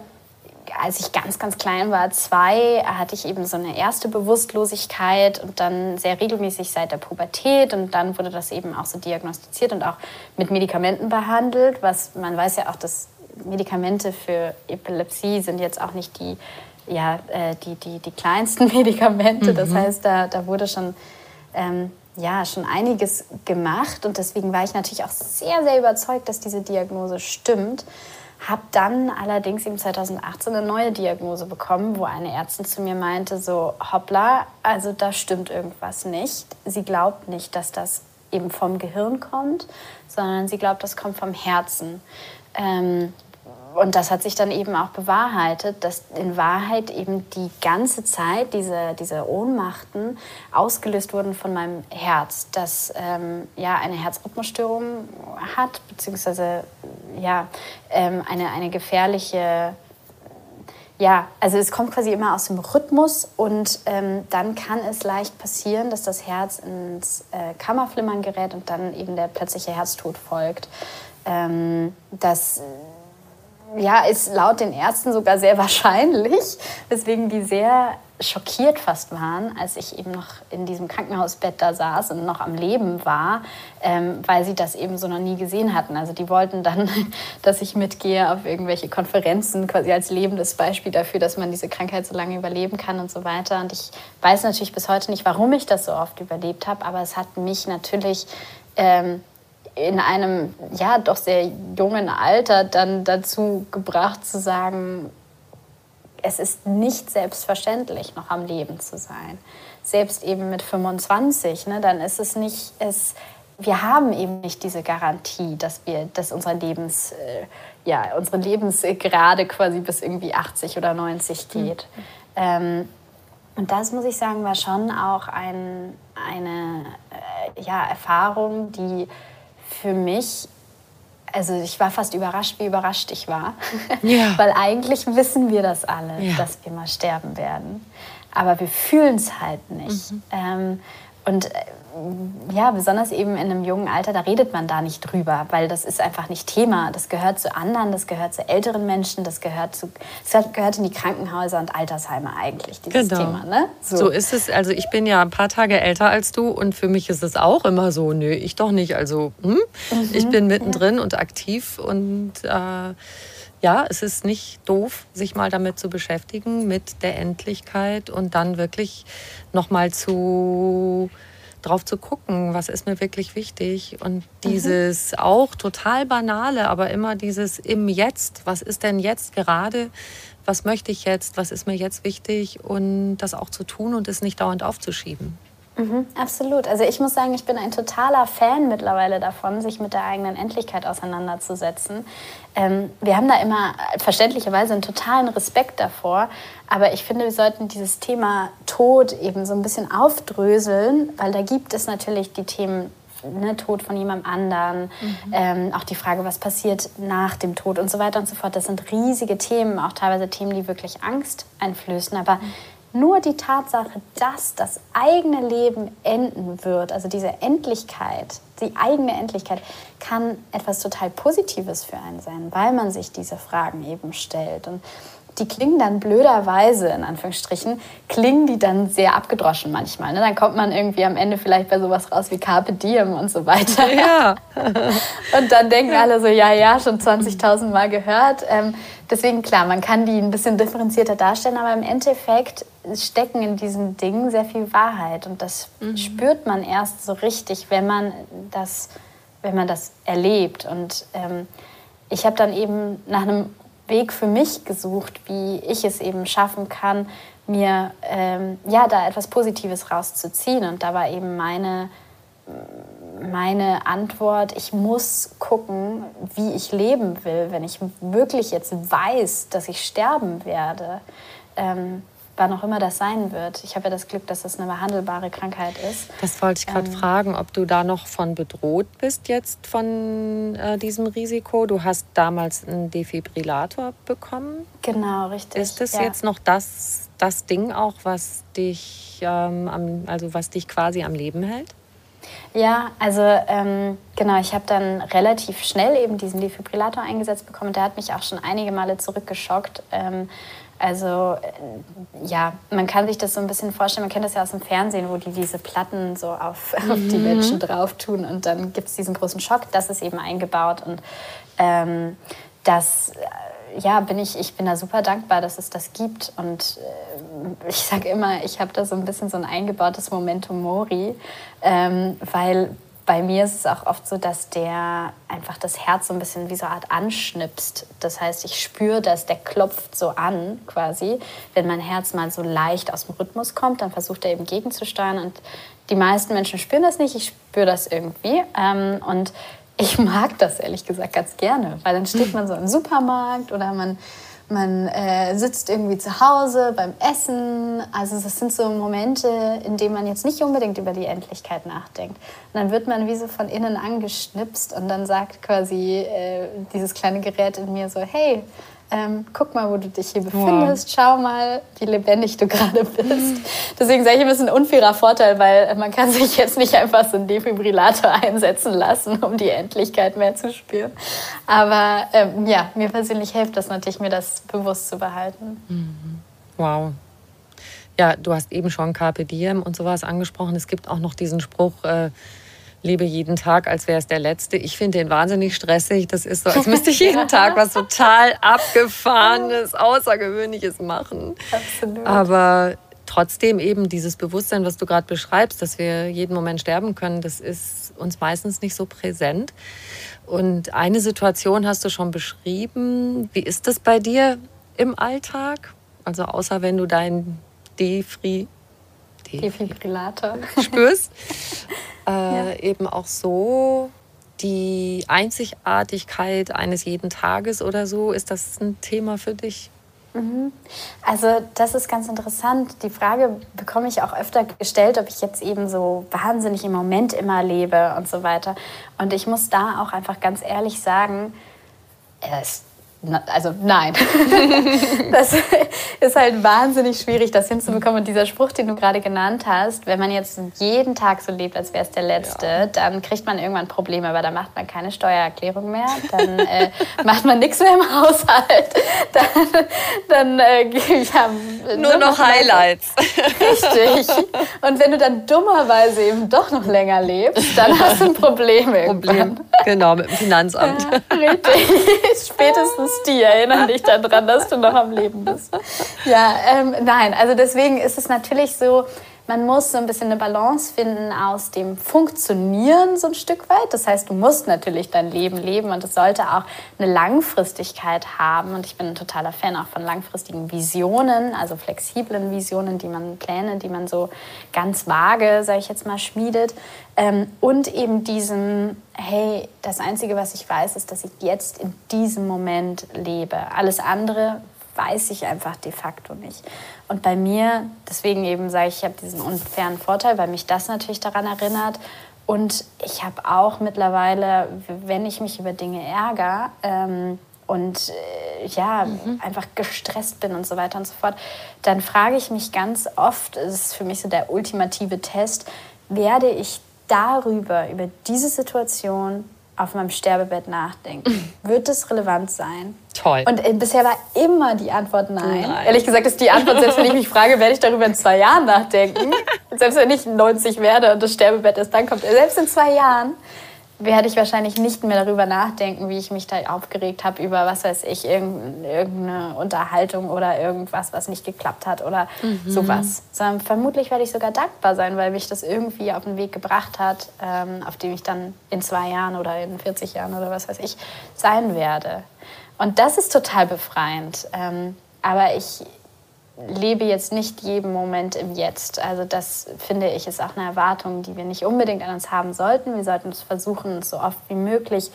B: als ich ganz, ganz klein war, zwei, hatte ich eben so eine erste Bewusstlosigkeit und dann sehr regelmäßig seit der Pubertät und dann wurde das eben auch so diagnostiziert und auch mit Medikamenten behandelt, was man weiß ja auch, dass Medikamente für Epilepsie sind jetzt auch nicht die, ja, äh, die, die, die kleinsten Medikamente. Mhm. Das heißt, da, da wurde schon, ähm, ja, schon einiges gemacht. Und deswegen war ich natürlich auch sehr, sehr überzeugt, dass diese Diagnose stimmt. Habe dann allerdings im 2018 eine neue Diagnose bekommen, wo eine Ärztin zu mir meinte, so hoppla, also da stimmt irgendwas nicht. Sie glaubt nicht, dass das eben vom Gehirn kommt, sondern sie glaubt, das kommt vom Herzen. Ähm, und das hat sich dann eben auch bewahrheitet, dass in Wahrheit eben die ganze Zeit diese, diese Ohnmachten ausgelöst wurden von meinem Herz, das ähm, ja eine Herzrhythmusstörung hat, beziehungsweise ja, ähm, eine, eine gefährliche ja, also es kommt quasi immer aus dem Rhythmus und ähm, dann kann es leicht passieren, dass das Herz ins äh, Kammerflimmern gerät und dann eben der plötzliche Herztod folgt. Ähm, das ja, ist laut den Ärzten sogar sehr wahrscheinlich, weswegen die sehr schockiert fast waren, als ich eben noch in diesem Krankenhausbett da saß und noch am Leben war, ähm, weil sie das eben so noch nie gesehen hatten. Also die wollten dann, dass ich mitgehe auf irgendwelche Konferenzen, quasi als lebendes Beispiel dafür, dass man diese Krankheit so lange überleben kann und so weiter. Und ich weiß natürlich bis heute nicht, warum ich das so oft überlebt habe, aber es hat mich natürlich ähm, in einem ja doch sehr jungen Alter dann dazu gebracht zu sagen, es ist nicht selbstverständlich, noch am Leben zu sein. Selbst eben mit 25, ne, dann ist es nicht, es, wir haben eben nicht diese Garantie, dass wir, dass unsere Lebens, äh, ja, unsere Lebensgrade quasi bis irgendwie 80 oder 90 geht. Mhm. Ähm, und das muss ich sagen, war schon auch ein, eine äh, ja, Erfahrung, die für mich, also ich war fast überrascht, wie überrascht ich war. Ja. Weil eigentlich wissen wir das alle, ja. dass wir mal sterben werden. Aber wir fühlen es halt nicht. Mhm. Ähm, und äh, ja, besonders eben in einem jungen Alter, da redet man da nicht drüber, weil das ist einfach nicht Thema. Das gehört zu anderen, das gehört zu älteren Menschen, das gehört, zu, das gehört in die Krankenhäuser und Altersheime eigentlich, dieses genau. Thema. Ne?
A: So. so. ist es. Also ich bin ja ein paar Tage älter als du und für mich ist es auch immer so, nö, ich doch nicht. Also hm? mhm. ich bin mittendrin ja. und aktiv und äh, ja, es ist nicht doof, sich mal damit zu beschäftigen, mit der Endlichkeit und dann wirklich nochmal zu drauf zu gucken, was ist mir wirklich wichtig und mhm. dieses mhm. auch total banale, aber immer dieses im Jetzt, was ist denn jetzt gerade, was möchte ich jetzt, was ist mir jetzt wichtig und das auch zu tun und es nicht dauernd aufzuschieben.
B: Mhm, absolut. Also ich muss sagen, ich bin ein totaler Fan mittlerweile davon, sich mit der eigenen Endlichkeit auseinanderzusetzen. Ähm, wir haben da immer verständlicherweise einen totalen Respekt davor, aber ich finde, wir sollten dieses Thema Tod eben so ein bisschen aufdröseln, weil da gibt es natürlich die Themen Ne, Tod von jemandem anderen, mhm. ähm, auch die Frage, was passiert nach dem Tod und so weiter und so fort. Das sind riesige Themen, auch teilweise Themen, die wirklich Angst einflößen. Aber mhm nur die Tatsache, dass das eigene Leben enden wird, also diese Endlichkeit, die eigene Endlichkeit, kann etwas total Positives für einen sein, weil man sich diese Fragen eben stellt. Und die klingen dann blöderweise, in Anführungsstrichen, klingen die dann sehr abgedroschen manchmal. Ne? Dann kommt man irgendwie am Ende vielleicht bei sowas raus wie Carpe Diem und so weiter. Ja. und dann denken alle so, ja, ja, schon 20.000 Mal gehört. Ähm, deswegen, klar, man kann die ein bisschen differenzierter darstellen, aber im Endeffekt stecken in diesen Dingen sehr viel Wahrheit. Und das mhm. spürt man erst so richtig, wenn man das, wenn man das erlebt. Und ähm, ich habe dann eben nach einem Weg für mich gesucht, wie ich es eben schaffen kann, mir ähm, ja da etwas Positives rauszuziehen. Und da war eben meine meine Antwort, ich muss gucken, wie ich leben will, wenn ich wirklich jetzt weiß, dass ich sterben werde. Ähm, wann auch immer das sein wird. Ich habe ja das Glück, dass das eine behandelbare Krankheit ist.
A: Das wollte ich gerade ähm, fragen, ob du da noch von bedroht bist jetzt von äh, diesem Risiko. Du hast damals einen Defibrillator bekommen.
B: Genau, richtig.
A: Ist das ja. jetzt noch das, das Ding auch, was dich, ähm, am, also was dich quasi am Leben hält?
B: Ja, also ähm, genau, ich habe dann relativ schnell eben diesen Defibrillator eingesetzt bekommen. Der hat mich auch schon einige Male zurückgeschockt. Ähm, also äh, ja, man kann sich das so ein bisschen vorstellen, man kennt das ja aus dem Fernsehen, wo die diese Platten so auf, mhm. auf die. Menschen drauf tun und dann gibt es diesen großen Schock, das ist eben eingebaut und ähm, das äh, ja, bin ich, ich bin da super dankbar, dass es das gibt. Und äh, ich sage immer, ich habe da so ein bisschen so ein eingebautes Momentum Mori, ähm, weil bei mir ist es auch oft so, dass der einfach das Herz so ein bisschen wie so eine Art anschnipst. Das heißt, ich spüre dass der klopft so an quasi. Wenn mein Herz mal so leicht aus dem Rhythmus kommt, dann versucht er eben gegenzusteuern. Und die meisten Menschen spüren das nicht, ich spüre das irgendwie. Ähm, und ich mag das ehrlich gesagt ganz gerne, weil dann steht man so im Supermarkt oder man man äh, sitzt irgendwie zu Hause beim Essen. Also das sind so Momente, in denen man jetzt nicht unbedingt über die Endlichkeit nachdenkt. Und dann wird man wie so von innen angeschnipst und dann sagt quasi äh, dieses kleine Gerät in mir so, hey, ähm, guck mal, wo du dich hier befindest, schau mal, wie lebendig du gerade bist. Deswegen sage ich, es ist ein unfairer Vorteil, weil man kann sich jetzt nicht einfach so einen Defibrillator einsetzen lassen, um die Endlichkeit mehr zu spüren. Aber ähm, ja, mir persönlich hilft das natürlich, mir das bewusst zu behalten.
A: Mhm. Wow. Ja, du hast eben schon Carpe Diem und sowas angesprochen. Es gibt auch noch diesen Spruch, äh, lebe jeden Tag, als wäre es der letzte. Ich finde den wahnsinnig stressig. Das ist so, als müsste ich jeden Tag was total abgefahrenes, außergewöhnliches machen. Absolut. Aber trotzdem eben dieses Bewusstsein, was du gerade beschreibst, dass wir jeden Moment sterben können, das ist uns meistens nicht so präsent. Und eine Situation hast du schon beschrieben. Wie ist das bei dir im Alltag? Also außer wenn du deinen Defri
B: Defibrillator
A: spürst, äh, ja. eben auch so die Einzigartigkeit eines jeden Tages oder so. Ist das ein Thema für dich?
B: Mhm. Also das ist ganz interessant. Die Frage bekomme ich auch öfter gestellt, ob ich jetzt eben so wahnsinnig im Moment immer lebe und so weiter. Und ich muss da auch einfach ganz ehrlich sagen, es also nein. das ist halt wahnsinnig schwierig, das hinzubekommen. Und dieser Spruch, den du gerade genannt hast, wenn man jetzt jeden Tag so lebt, als wäre es der letzte, ja. dann kriegt man irgendwann Probleme, weil dann macht man keine Steuererklärung mehr, dann äh, macht man nichts mehr im Haushalt, dann, dann äh,
A: ja, nur noch Highlights.
B: Richtig. Und wenn du dann dummerweise eben doch noch länger lebst, dann hast du ein Problem irgendwann. Problem,
A: genau, mit dem Finanzamt.
B: Ja. Spätestens die erinnern dich daran, dass du noch am Leben bist. Ja, ähm, nein, also deswegen ist es natürlich so, man muss so ein bisschen eine Balance finden aus dem Funktionieren so ein Stück weit. Das heißt, du musst natürlich dein Leben leben und es sollte auch eine Langfristigkeit haben. Und ich bin ein totaler Fan auch von langfristigen Visionen, also flexiblen Visionen, die man Pläne, die man so ganz vage, sage ich jetzt mal, schmiedet. Ähm, und eben diesem, hey, das Einzige, was ich weiß, ist, dass ich jetzt in diesem Moment lebe. Alles andere weiß ich einfach de facto nicht. Und bei mir, deswegen eben sage ich, ich habe diesen unfairen Vorteil, weil mich das natürlich daran erinnert. Und ich habe auch mittlerweile, wenn ich mich über Dinge ärgere ähm, und äh, ja, mhm. einfach gestresst bin und so weiter und so fort, dann frage ich mich ganz oft, es ist für mich so der ultimative Test, werde ich darüber, über diese Situation auf meinem Sterbebett nachdenken. Wird es relevant sein?
A: Toll.
B: Und äh, bisher war immer die Antwort nein. nein. Ehrlich gesagt ist die Antwort, selbst wenn ich mich frage, werde ich darüber in zwei Jahren nachdenken. selbst wenn ich 90 werde und das Sterbebett ist, dann kommt, selbst in zwei Jahren werde ich wahrscheinlich nicht mehr darüber nachdenken, wie ich mich da aufgeregt habe über, was weiß ich, irgendeine Unterhaltung oder irgendwas, was nicht geklappt hat oder mhm. sowas. Sondern vermutlich werde ich sogar dankbar sein, weil mich das irgendwie auf den Weg gebracht hat, ähm, auf dem ich dann in zwei Jahren oder in 40 Jahren oder was weiß ich sein werde. Und das ist total befreiend. Ähm, aber ich lebe jetzt nicht jeden Moment im Jetzt. Also das finde ich ist auch eine Erwartung, die wir nicht unbedingt an uns haben sollten. Wir sollten es versuchen, so oft wie möglich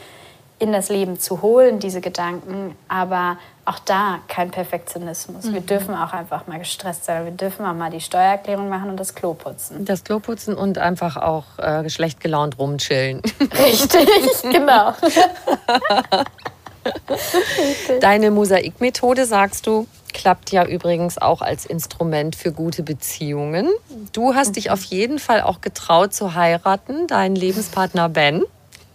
B: in das Leben zu holen, diese Gedanken. Aber auch da kein Perfektionismus. Mhm. Wir dürfen auch einfach mal gestresst sein. Wir dürfen auch mal die Steuererklärung machen und das Klo putzen.
A: Das Klo putzen und einfach auch äh, schlecht gelaunt rumchillen.
B: Richtig, genau.
A: Deine Mosaikmethode, sagst du, klappt ja übrigens auch als Instrument für gute Beziehungen. Du hast dich auf jeden Fall auch getraut zu heiraten, deinen Lebenspartner Ben.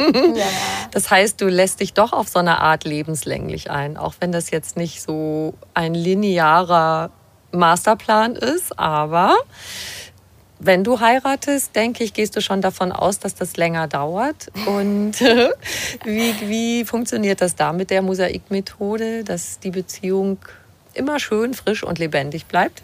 A: Ja. Das heißt, du lässt dich doch auf so eine Art lebenslänglich ein, auch wenn das jetzt nicht so ein linearer Masterplan ist, aber wenn du heiratest, denke ich, gehst du schon davon aus, dass das länger dauert. Und wie, wie funktioniert das da mit der Mosaikmethode, dass die Beziehung immer schön frisch und lebendig bleibt?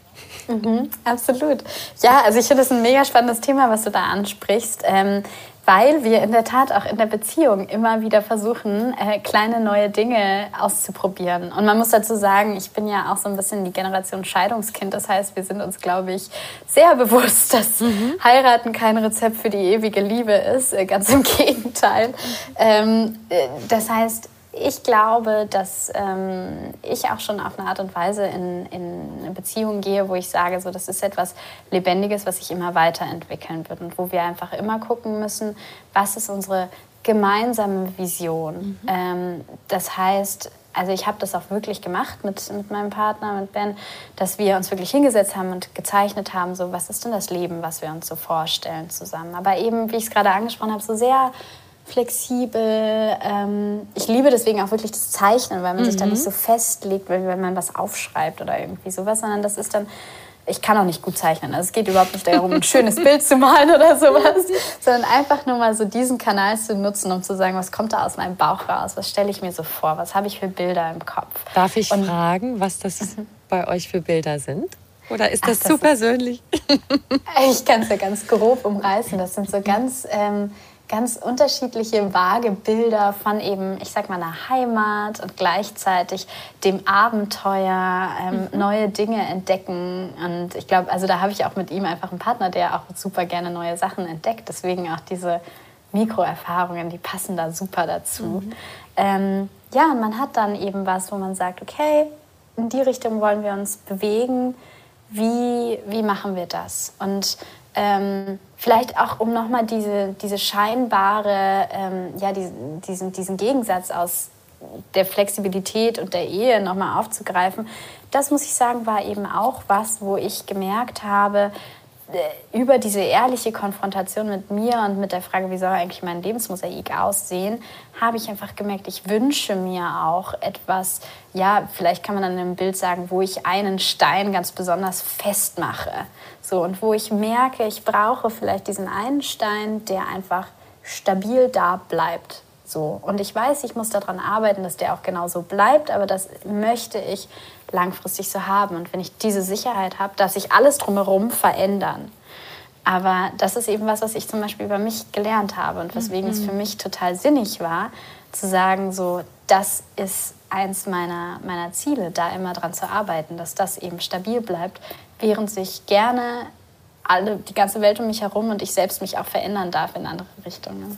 B: Mhm, absolut. Ja, also ich finde das ein mega spannendes Thema, was du da ansprichst. Ähm, weil wir in der Tat auch in der Beziehung immer wieder versuchen, äh, kleine neue Dinge auszuprobieren. Und man muss dazu sagen, ich bin ja auch so ein bisschen die Generation Scheidungskind. Das heißt, wir sind uns, glaube ich, sehr bewusst, dass mhm. Heiraten kein Rezept für die ewige Liebe ist. Äh, ganz im Gegenteil. Ähm, äh, das heißt, ich glaube, dass ähm, ich auch schon auf eine Art und Weise in, in eine Beziehung gehe, wo ich sage, so, das ist etwas Lebendiges, was sich immer weiterentwickeln wird und wo wir einfach immer gucken müssen, was ist unsere gemeinsame Vision. Mhm. Ähm, das heißt, also ich habe das auch wirklich gemacht mit, mit meinem Partner, mit Ben, dass wir uns wirklich hingesetzt haben und gezeichnet haben, so was ist denn das Leben, was wir uns so vorstellen zusammen. Aber eben, wie ich es gerade angesprochen habe, so sehr flexibel. Ähm, ich liebe deswegen auch wirklich das Zeichnen, weil man mhm. sich da nicht so festlegt, wenn, wenn man was aufschreibt oder irgendwie sowas, sondern das ist dann ich kann auch nicht gut zeichnen. Also es geht überhaupt nicht darum, ein schönes Bild zu malen oder sowas, sondern einfach nur mal so diesen Kanal zu nutzen, um zu sagen, was kommt da aus meinem Bauch raus? Was stelle ich mir so vor? Was habe ich für Bilder im Kopf?
A: Darf ich Und, fragen, was das mhm. bei euch für Bilder sind? Oder ist das Ach, das zu persönlich?
B: ich kann es ja ganz grob umreißen. Das sind so ganz, ähm, ganz unterschiedliche vage Bilder von eben, ich sag mal, einer Heimat und gleichzeitig dem Abenteuer, ähm, mhm. neue Dinge entdecken. Und ich glaube, also da habe ich auch mit ihm einfach einen Partner, der auch super gerne neue Sachen entdeckt. Deswegen auch diese Mikroerfahrungen, die passen da super dazu. Mhm. Ähm, ja, und man hat dann eben was, wo man sagt, okay, in die Richtung wollen wir uns bewegen. Wie, wie machen wir das? Und ähm, vielleicht auch, um nochmal diese, diese scheinbare, ähm, ja, diesen, diesen, diesen Gegensatz aus der Flexibilität und der Ehe nochmal aufzugreifen. Das muss ich sagen, war eben auch was, wo ich gemerkt habe, über diese ehrliche Konfrontation mit mir und mit der Frage, wie soll eigentlich mein Lebensmosaik aussehen, habe ich einfach gemerkt, ich wünsche mir auch etwas, ja, vielleicht kann man dann im Bild sagen, wo ich einen Stein ganz besonders festmache. So, und wo ich merke, ich brauche vielleicht diesen einen Stein, der einfach stabil da bleibt. So. Und ich weiß, ich muss daran arbeiten, dass der auch genau so bleibt, aber das möchte ich langfristig so haben. Und wenn ich diese Sicherheit habe, dass sich alles drumherum verändern. Aber das ist eben was, was ich zum Beispiel über mich gelernt habe und weswegen mhm. es für mich total sinnig war, zu sagen, so, das ist eins meiner, meiner Ziele, da immer dran zu arbeiten, dass das eben stabil bleibt, während sich gerne alle, die ganze Welt um mich herum und ich selbst mich auch verändern darf in andere Richtungen.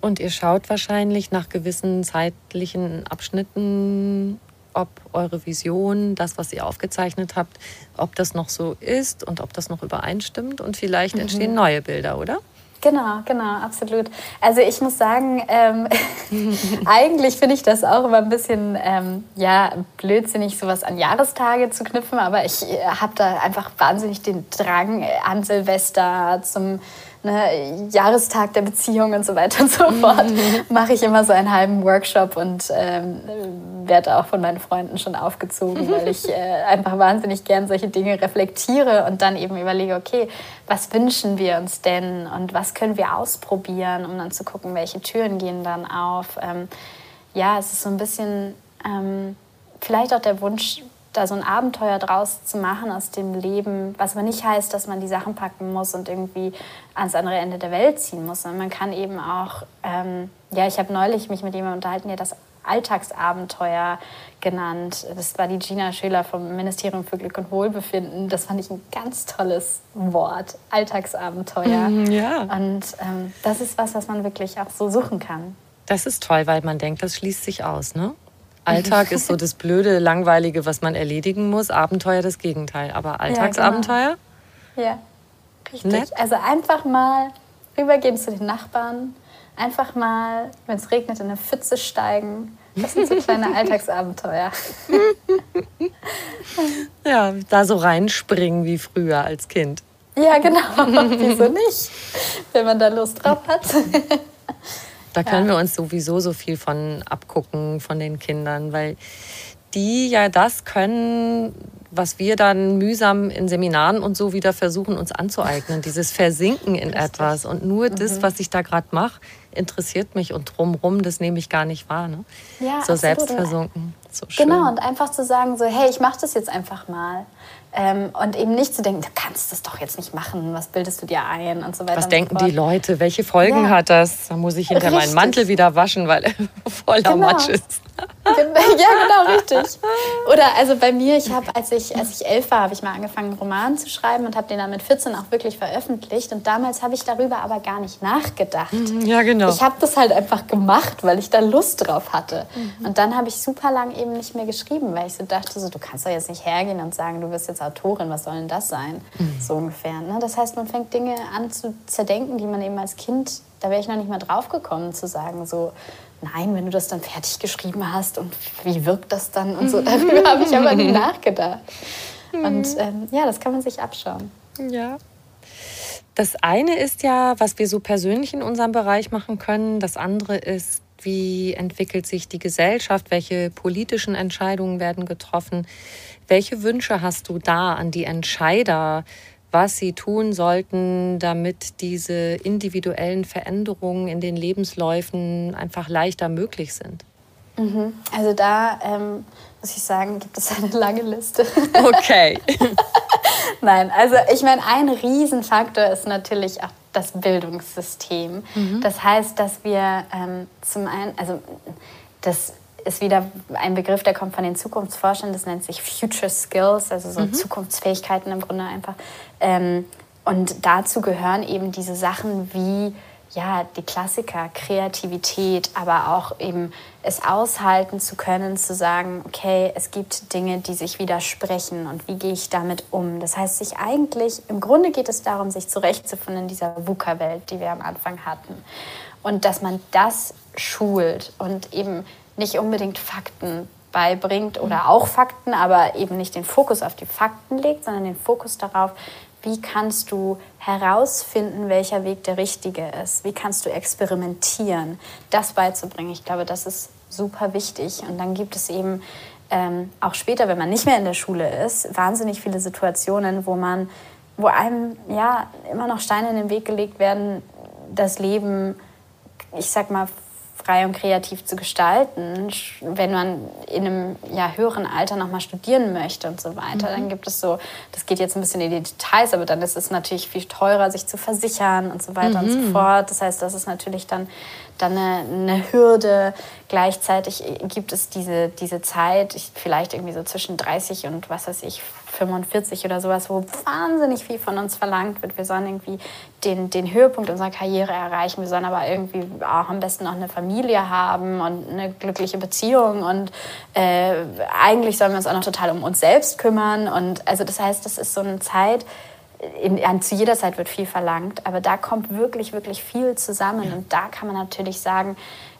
A: Und ihr schaut wahrscheinlich nach gewissen zeitlichen Abschnitten ob eure Vision, das, was ihr aufgezeichnet habt, ob das noch so ist und ob das noch übereinstimmt. Und vielleicht mhm. entstehen neue Bilder, oder?
B: Genau, genau, absolut. Also ich muss sagen, ähm, eigentlich finde ich das auch immer ein bisschen ähm, ja, blödsinnig, sowas an Jahrestage zu knüpfen, aber ich äh, habe da einfach wahnsinnig den Drang an Silvester zum ne, Jahrestag der Beziehung und so weiter und so fort, mache ich immer so einen halben Workshop und ähm, werde auch von meinen Freunden schon aufgezogen, weil ich äh, einfach wahnsinnig gern solche Dinge reflektiere und dann eben überlege, okay, was wünschen wir uns denn und was können wir ausprobieren, um dann zu gucken, welche Türen gehen dann auf. Ähm, ja, es ist so ein bisschen ähm, vielleicht auch der Wunsch, da so ein Abenteuer draus zu machen aus dem Leben, was aber nicht heißt, dass man die Sachen packen muss und irgendwie ans andere Ende der Welt ziehen muss, sondern man kann eben auch, ähm, ja, ich habe neulich mich mit jemandem unterhalten, der das Alltagsabenteuer genannt. Das war die Gina Schüler vom Ministerium für Glück und Wohlbefinden. Das fand ich ein ganz tolles Wort, Alltagsabenteuer.
A: Mhm, ja.
B: Und ähm, das ist was, was man wirklich auch so suchen kann.
A: Das ist toll, weil man denkt, das schließt sich aus, ne? Alltag ist so das blöde, langweilige, was man erledigen muss. Abenteuer das Gegenteil. Aber Alltagsabenteuer?
B: Ja, genau. ja. richtig. Nett. Also einfach mal rübergehen zu den Nachbarn. Einfach mal, wenn es regnet, in eine Pfütze steigen. Das sind so kleine Alltagsabenteuer.
A: ja, da so reinspringen wie früher als Kind.
B: Ja, genau. Wieso nicht? Wenn man da Lust drauf hat.
A: Da können ja. wir uns sowieso so viel von abgucken, von den Kindern, weil die ja das können, was wir dann mühsam in Seminaren und so wieder versuchen, uns anzueignen. Dieses Versinken in Richtig. etwas. Und nur mhm. das, was ich da gerade mache, interessiert mich und drumrum, das nehme ich gar nicht wahr. Ne? Ja, so absolut. selbstversunken. So
B: genau, und einfach zu sagen, so, hey, ich mache das jetzt einfach mal. Ähm, und eben nicht zu denken, du kannst das doch jetzt nicht machen, was bildest du dir ein und so weiter.
A: Was denken so die Leute? Welche Folgen ja. hat das? Da muss ich hinter meinen Mantel wieder waschen, weil er voller genau. Matsch ist.
B: ja, genau, richtig. Oder also bei mir, ich habe, als ich, als ich elf war, habe ich mal angefangen, einen Roman zu schreiben und habe den dann mit 14 auch wirklich veröffentlicht. Und damals habe ich darüber aber gar nicht nachgedacht.
A: Mhm, ja, genau.
B: Ich habe das halt einfach gemacht, weil ich da Lust drauf hatte. Mhm. Und dann habe ich super lang eben nicht mehr geschrieben, weil ich so dachte, so, du kannst doch jetzt nicht hergehen und sagen, du wirst jetzt Autorin, was soll denn das sein? Mhm. So ungefähr. Ne? Das heißt, man fängt Dinge an zu zerdenken, die man eben als Kind, da wäre ich noch nicht mal drauf gekommen, zu sagen, so, nein, wenn du das dann fertig geschrieben hast und wie wirkt das dann und so, darüber habe ich aber nie nachgedacht. Und mhm. ähm, ja, das kann man sich abschauen.
A: Ja. Das eine ist ja, was wir so persönlich in unserem Bereich machen können. Das andere ist, wie entwickelt sich die Gesellschaft? Welche politischen Entscheidungen werden getroffen? Welche Wünsche hast du da an die Entscheider, was sie tun sollten, damit diese individuellen Veränderungen in den Lebensläufen einfach leichter möglich sind?
B: Mhm. Also da ähm, muss ich sagen, gibt es eine lange Liste.
A: Okay.
B: Nein, also ich meine, ein Riesenfaktor ist natürlich auch das Bildungssystem. Mhm. Das heißt, dass wir ähm, zum einen, also das ist wieder ein Begriff, der kommt von den Zukunftsforschern, das nennt sich Future Skills, also so mhm. Zukunftsfähigkeiten im Grunde einfach. Ähm, und dazu gehören eben diese Sachen wie ja, die Klassiker, Kreativität, aber auch eben es aushalten zu können, zu sagen, okay, es gibt Dinge, die sich widersprechen und wie gehe ich damit um? Das heißt, sich eigentlich, im Grunde geht es darum, sich zurechtzufinden in dieser VUCA-Welt, die wir am Anfang hatten. Und dass man das schult und eben nicht unbedingt Fakten beibringt oder auch Fakten, aber eben nicht den Fokus auf die Fakten legt, sondern den Fokus darauf, wie kannst du herausfinden, welcher Weg der richtige ist? Wie kannst du experimentieren? Das beizubringen, ich glaube, das ist super wichtig. Und dann gibt es eben ähm, auch später, wenn man nicht mehr in der Schule ist, wahnsinnig viele Situationen, wo man, wo einem ja immer noch Steine in den Weg gelegt werden, das Leben, ich sag mal, frei und kreativ zu gestalten, wenn man in einem ja, höheren Alter nochmal studieren möchte und so weiter. Mhm. Dann gibt es so, das geht jetzt ein bisschen in die Details, aber dann ist es natürlich viel teurer, sich zu versichern und so weiter mhm. und so mhm. fort. Das heißt, das ist natürlich dann, dann eine, eine Hürde. Gleichzeitig gibt es diese, diese Zeit, vielleicht irgendwie so zwischen 30 und was weiß ich, 45 oder sowas, wo wahnsinnig viel von uns verlangt wird. Wir sollen irgendwie den, den Höhepunkt unserer Karriere erreichen. Wir sollen aber irgendwie auch am besten noch eine Familie haben und eine glückliche Beziehung. Und äh, eigentlich sollen wir uns auch noch total um uns selbst kümmern. Und also das heißt, das ist so eine Zeit, in, in, zu jeder Zeit wird viel verlangt, aber da kommt wirklich, wirklich viel zusammen. Und da kann man natürlich sagen,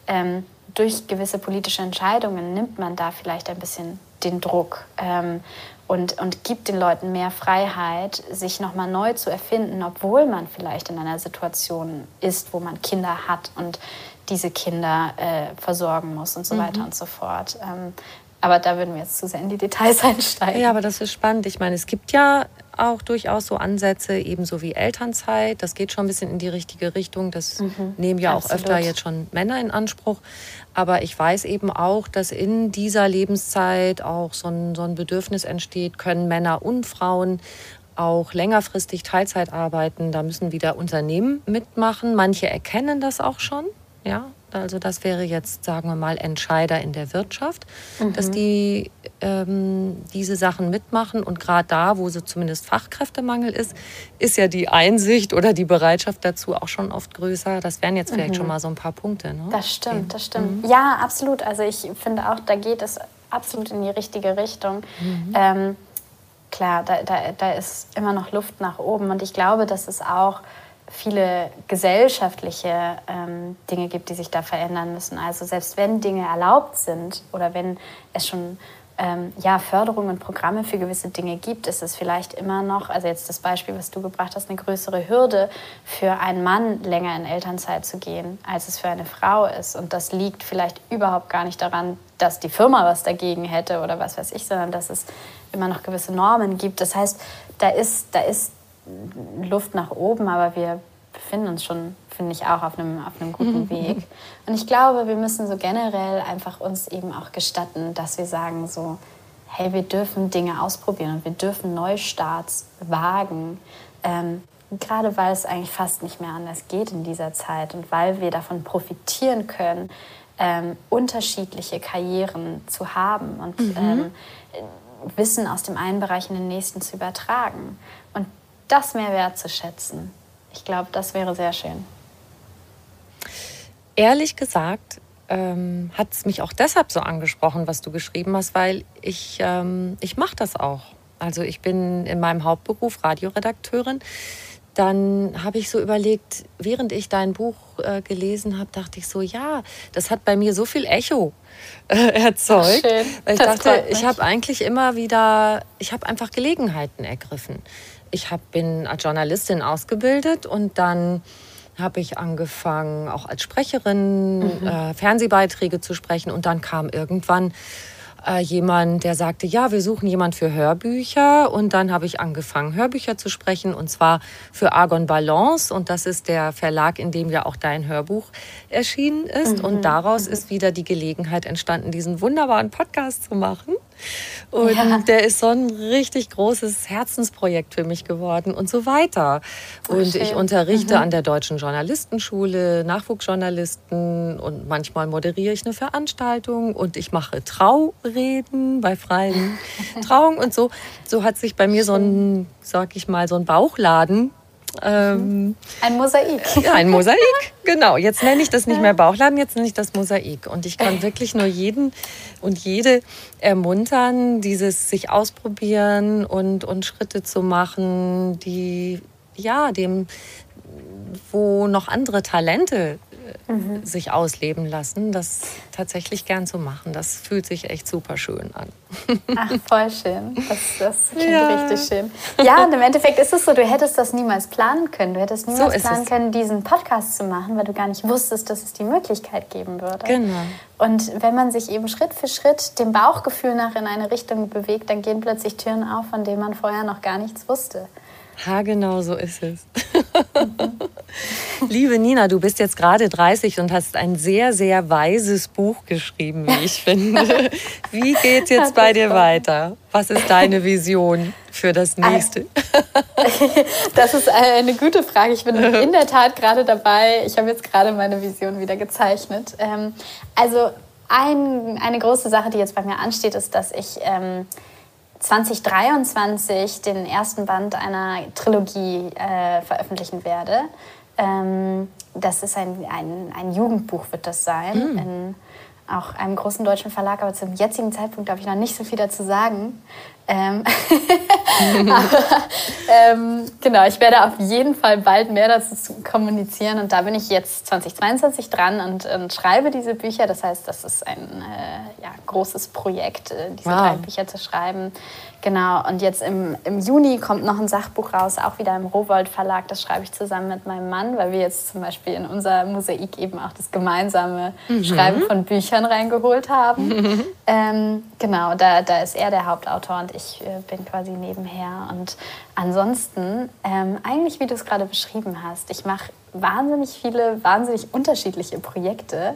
B: ähm, durch gewisse politische Entscheidungen nimmt man da vielleicht ein bisschen den Druck. Ähm, und, und gibt den Leuten mehr Freiheit, sich nochmal neu zu erfinden, obwohl man vielleicht in einer Situation ist, wo man Kinder hat und diese Kinder äh, versorgen muss und so mhm. weiter und so fort. Ähm, aber da würden wir jetzt zu sehr in die Details einsteigen.
A: Ja, aber das ist spannend. Ich meine, es gibt ja auch durchaus so Ansätze, ebenso wie Elternzeit. Das geht schon ein bisschen in die richtige Richtung. Das mhm, nehmen ja absolut. auch öfter jetzt schon Männer in Anspruch. Aber ich weiß eben auch, dass in dieser Lebenszeit auch so ein, so ein Bedürfnis entsteht, können Männer und Frauen auch längerfristig Teilzeit arbeiten. Da müssen wieder Unternehmen mitmachen. Manche erkennen das auch schon. Ja, also das wäre jetzt, sagen wir mal, Entscheider in der Wirtschaft, mhm. dass die ähm, diese Sachen mitmachen. Und gerade da, wo so zumindest Fachkräftemangel ist, ist ja die Einsicht oder die Bereitschaft dazu auch schon oft größer. Das wären jetzt vielleicht mhm. schon mal so ein paar Punkte. Ne?
B: Das stimmt, das stimmt. Mhm. Ja, absolut. Also ich finde auch, da geht es absolut in die richtige Richtung. Mhm. Ähm, klar, da, da, da ist immer noch Luft nach oben. Und ich glaube, dass es auch viele gesellschaftliche ähm, Dinge gibt, die sich da verändern müssen. Also selbst wenn Dinge erlaubt sind oder wenn es schon ähm, ja, Förderungen und Programme für gewisse Dinge gibt, ist es vielleicht immer noch, also jetzt das Beispiel, was du gebracht hast, eine größere Hürde für einen Mann länger in Elternzeit zu gehen, als es für eine Frau ist. Und das liegt vielleicht überhaupt gar nicht daran, dass die Firma was dagegen hätte oder was weiß ich, sondern dass es immer noch gewisse Normen gibt. Das heißt, da ist, da ist Luft nach oben, aber wir befinden uns schon, finde ich, auch auf einem, auf einem guten mhm. Weg. Und ich glaube, wir müssen so generell einfach uns eben auch gestatten, dass wir sagen so, hey, wir dürfen Dinge ausprobieren und wir dürfen Neustarts wagen. Ähm, gerade weil es eigentlich fast nicht mehr anders geht in dieser Zeit und weil wir davon profitieren können, ähm, unterschiedliche Karrieren zu haben und mhm. ähm, Wissen aus dem einen Bereich in den nächsten zu übertragen. Und das mehr wertzuschätzen. Ich glaube, das wäre sehr schön.
A: Ehrlich gesagt ähm, hat es mich auch deshalb so angesprochen, was du geschrieben hast, weil ich, ähm, ich mache das auch. Also ich bin in meinem Hauptberuf Radioredakteurin. Dann habe ich so überlegt, während ich dein Buch äh, gelesen habe, dachte ich so, ja, das hat bei mir so viel Echo äh, erzeugt. Ach. Weil ich das dachte, ich habe eigentlich immer wieder, ich habe einfach Gelegenheiten ergriffen ich hab, bin als Journalistin ausgebildet und dann habe ich angefangen, auch als Sprecherin mhm. äh, Fernsehbeiträge zu sprechen. Und dann kam irgendwann, äh, jemand, der sagte, ja, wir suchen jemand für Hörbücher. Und dann habe ich angefangen, Hörbücher zu sprechen, und zwar für Argon Balance. Und das ist der Verlag, in dem ja auch dein Hörbuch erschienen ist. Mhm. Und daraus mhm. ist wieder die Gelegenheit entstanden, diesen wunderbaren Podcast zu machen. Und ja. der ist so ein richtig großes Herzensprojekt für mich geworden und so weiter. und schön. ich unterrichte mhm. an der Deutschen Journalistenschule, Nachwuchsjournalisten und manchmal moderiere ich eine Veranstaltung und ich mache Traureden bei freien Trauungen und so. So hat sich bei mir so ein, sag ich mal, so ein Bauchladen
B: ähm, ein Mosaik.
A: Ein Mosaik, genau. Jetzt nenne ich das nicht mehr Bauchladen, jetzt nenne ich das Mosaik. Und ich kann wirklich nur jeden und jede ermuntern, dieses sich ausprobieren und, und Schritte zu machen, die ja dem, wo noch andere Talente mhm. sich ausleben lassen, das tatsächlich gern zu machen. Das fühlt sich echt super schön an.
B: Ach, voll schön. Das, das klingt ja. richtig schön. Ja, und im Endeffekt ist es so, du hättest das niemals planen können. Du hättest niemals so planen es. können, diesen Podcast zu machen, weil du gar nicht wusstest, dass es die Möglichkeit geben würde.
A: Genau.
B: Und wenn man sich eben Schritt für Schritt dem Bauchgefühl nach in eine Richtung bewegt, dann gehen plötzlich Türen auf, von denen man vorher noch gar nichts wusste.
A: Ha, genau so ist es. Liebe Nina, du bist jetzt gerade 30 und hast ein sehr, sehr weises Buch geschrieben, wie ich finde. Wie geht jetzt bei dir weiter? Was ist deine Vision für das nächste?
B: Das ist eine gute Frage. Ich bin in der Tat gerade dabei. Ich habe jetzt gerade meine Vision wieder gezeichnet. Ähm, also ein, eine große Sache, die jetzt bei mir ansteht, ist, dass ich 2023 ähm, den ersten Band einer Trilogie äh, veröffentlichen werde. Ähm, das ist ein, ein, ein Jugendbuch, wird das sein, mm. in auch einem großen deutschen Verlag, aber zum jetzigen Zeitpunkt darf ich noch nicht so viel dazu sagen. Ähm aber, ähm, genau, ich werde auf jeden Fall bald mehr dazu kommunizieren und da bin ich jetzt 2022 dran und, und schreibe diese Bücher. Das heißt, das ist ein äh, ja, großes Projekt, äh, diese wow. drei Bücher zu schreiben. Genau, und jetzt im, im Juni kommt noch ein Sachbuch raus, auch wieder im Rowold Verlag. Das schreibe ich zusammen mit meinem Mann, weil wir jetzt zum Beispiel in unser Mosaik eben auch das gemeinsame mhm. Schreiben von Büchern reingeholt haben. Mhm. Ähm, genau, da, da ist er der Hauptautor und ich äh, bin quasi nebenher. Und ansonsten, ähm, eigentlich wie du es gerade beschrieben hast, ich mache wahnsinnig viele, wahnsinnig unterschiedliche Projekte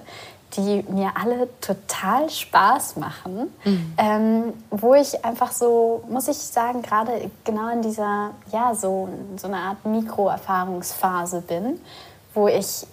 B: die mir alle total Spaß machen, mhm. ähm, wo ich einfach so, muss ich sagen, gerade genau in dieser, ja, so, so eine Art Mikroerfahrungsphase bin, wo ich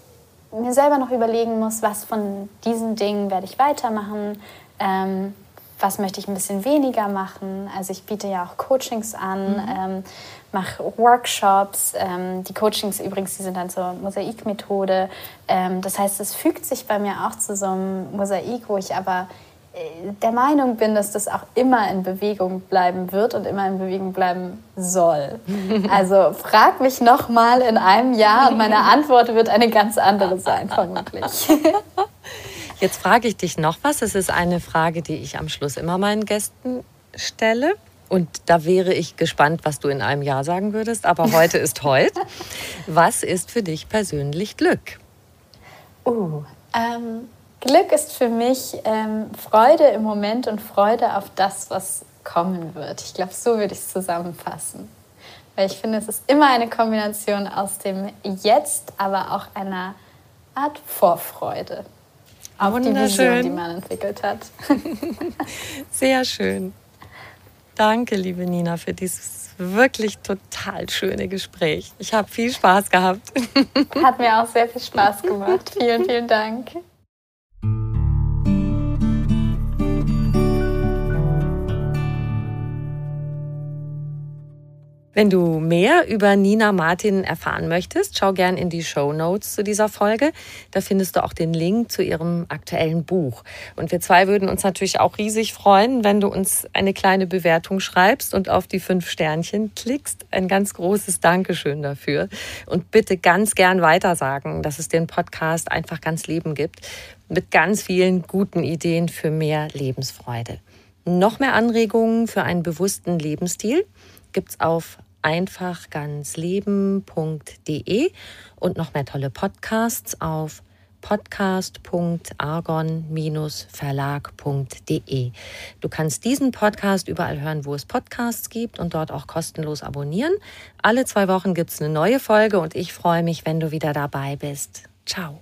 B: mir selber noch überlegen muss, was von diesen Dingen werde ich weitermachen, ähm, was möchte ich ein bisschen weniger machen. Also ich biete ja auch Coachings an, mhm. ähm, mache Workshops. Ähm, die Coachings übrigens, die sind dann zur Mosaikmethode. Ähm, das heißt, es fügt sich bei mir auch zu so einem Mosaik, wo ich aber äh, der Meinung bin, dass das auch immer in Bewegung bleiben wird und immer in Bewegung bleiben soll. Also frag mich noch mal in einem Jahr und meine Antwort wird eine ganz andere sein, vermutlich.
A: Jetzt frage ich dich noch was. Es ist eine Frage, die ich am Schluss immer meinen Gästen stelle. Und da wäre ich gespannt, was du in einem Jahr sagen würdest. Aber heute ist heute. Was ist für dich persönlich Glück?
B: Uh, ähm, Glück ist für mich ähm, Freude im Moment und Freude auf das, was kommen wird. Ich glaube, so würde ich es zusammenfassen. Weil ich finde, es ist immer eine Kombination aus dem Jetzt, aber auch einer Art Vorfreude auf die Vision, die man entwickelt hat.
A: Sehr schön. Danke, liebe Nina, für dieses wirklich total schöne Gespräch. Ich habe viel Spaß gehabt.
B: Hat mir auch sehr viel Spaß gemacht. Vielen, vielen Dank.
A: Wenn du mehr über Nina Martin erfahren möchtest, schau gern in die Show Notes zu dieser Folge. Da findest du auch den Link zu ihrem aktuellen Buch. Und wir zwei würden uns natürlich auch riesig freuen, wenn du uns eine kleine Bewertung schreibst und auf die fünf Sternchen klickst. Ein ganz großes Dankeschön dafür. Und bitte ganz gern weitersagen, dass es den Podcast einfach ganz Leben gibt. Mit ganz vielen guten Ideen für mehr Lebensfreude. Noch mehr Anregungen für einen bewussten Lebensstil gibt's auf einfachganzleben.de und noch mehr tolle Podcasts auf podcast.argon-verlag.de. Du kannst diesen Podcast überall hören, wo es Podcasts gibt und dort auch kostenlos abonnieren. Alle zwei Wochen gibt es eine neue Folge und ich freue mich, wenn du wieder dabei bist. Ciao.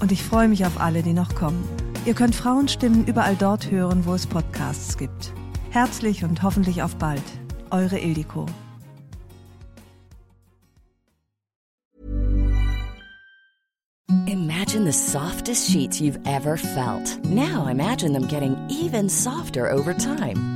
C: Und ich freue mich auf alle, die noch kommen. Ihr könnt Frauenstimmen überall dort hören, wo es Podcasts gibt. Herzlich und hoffentlich auf bald. Eure Ildiko.
D: Imagine the softest sheets you've ever felt. Now imagine them getting even softer over time.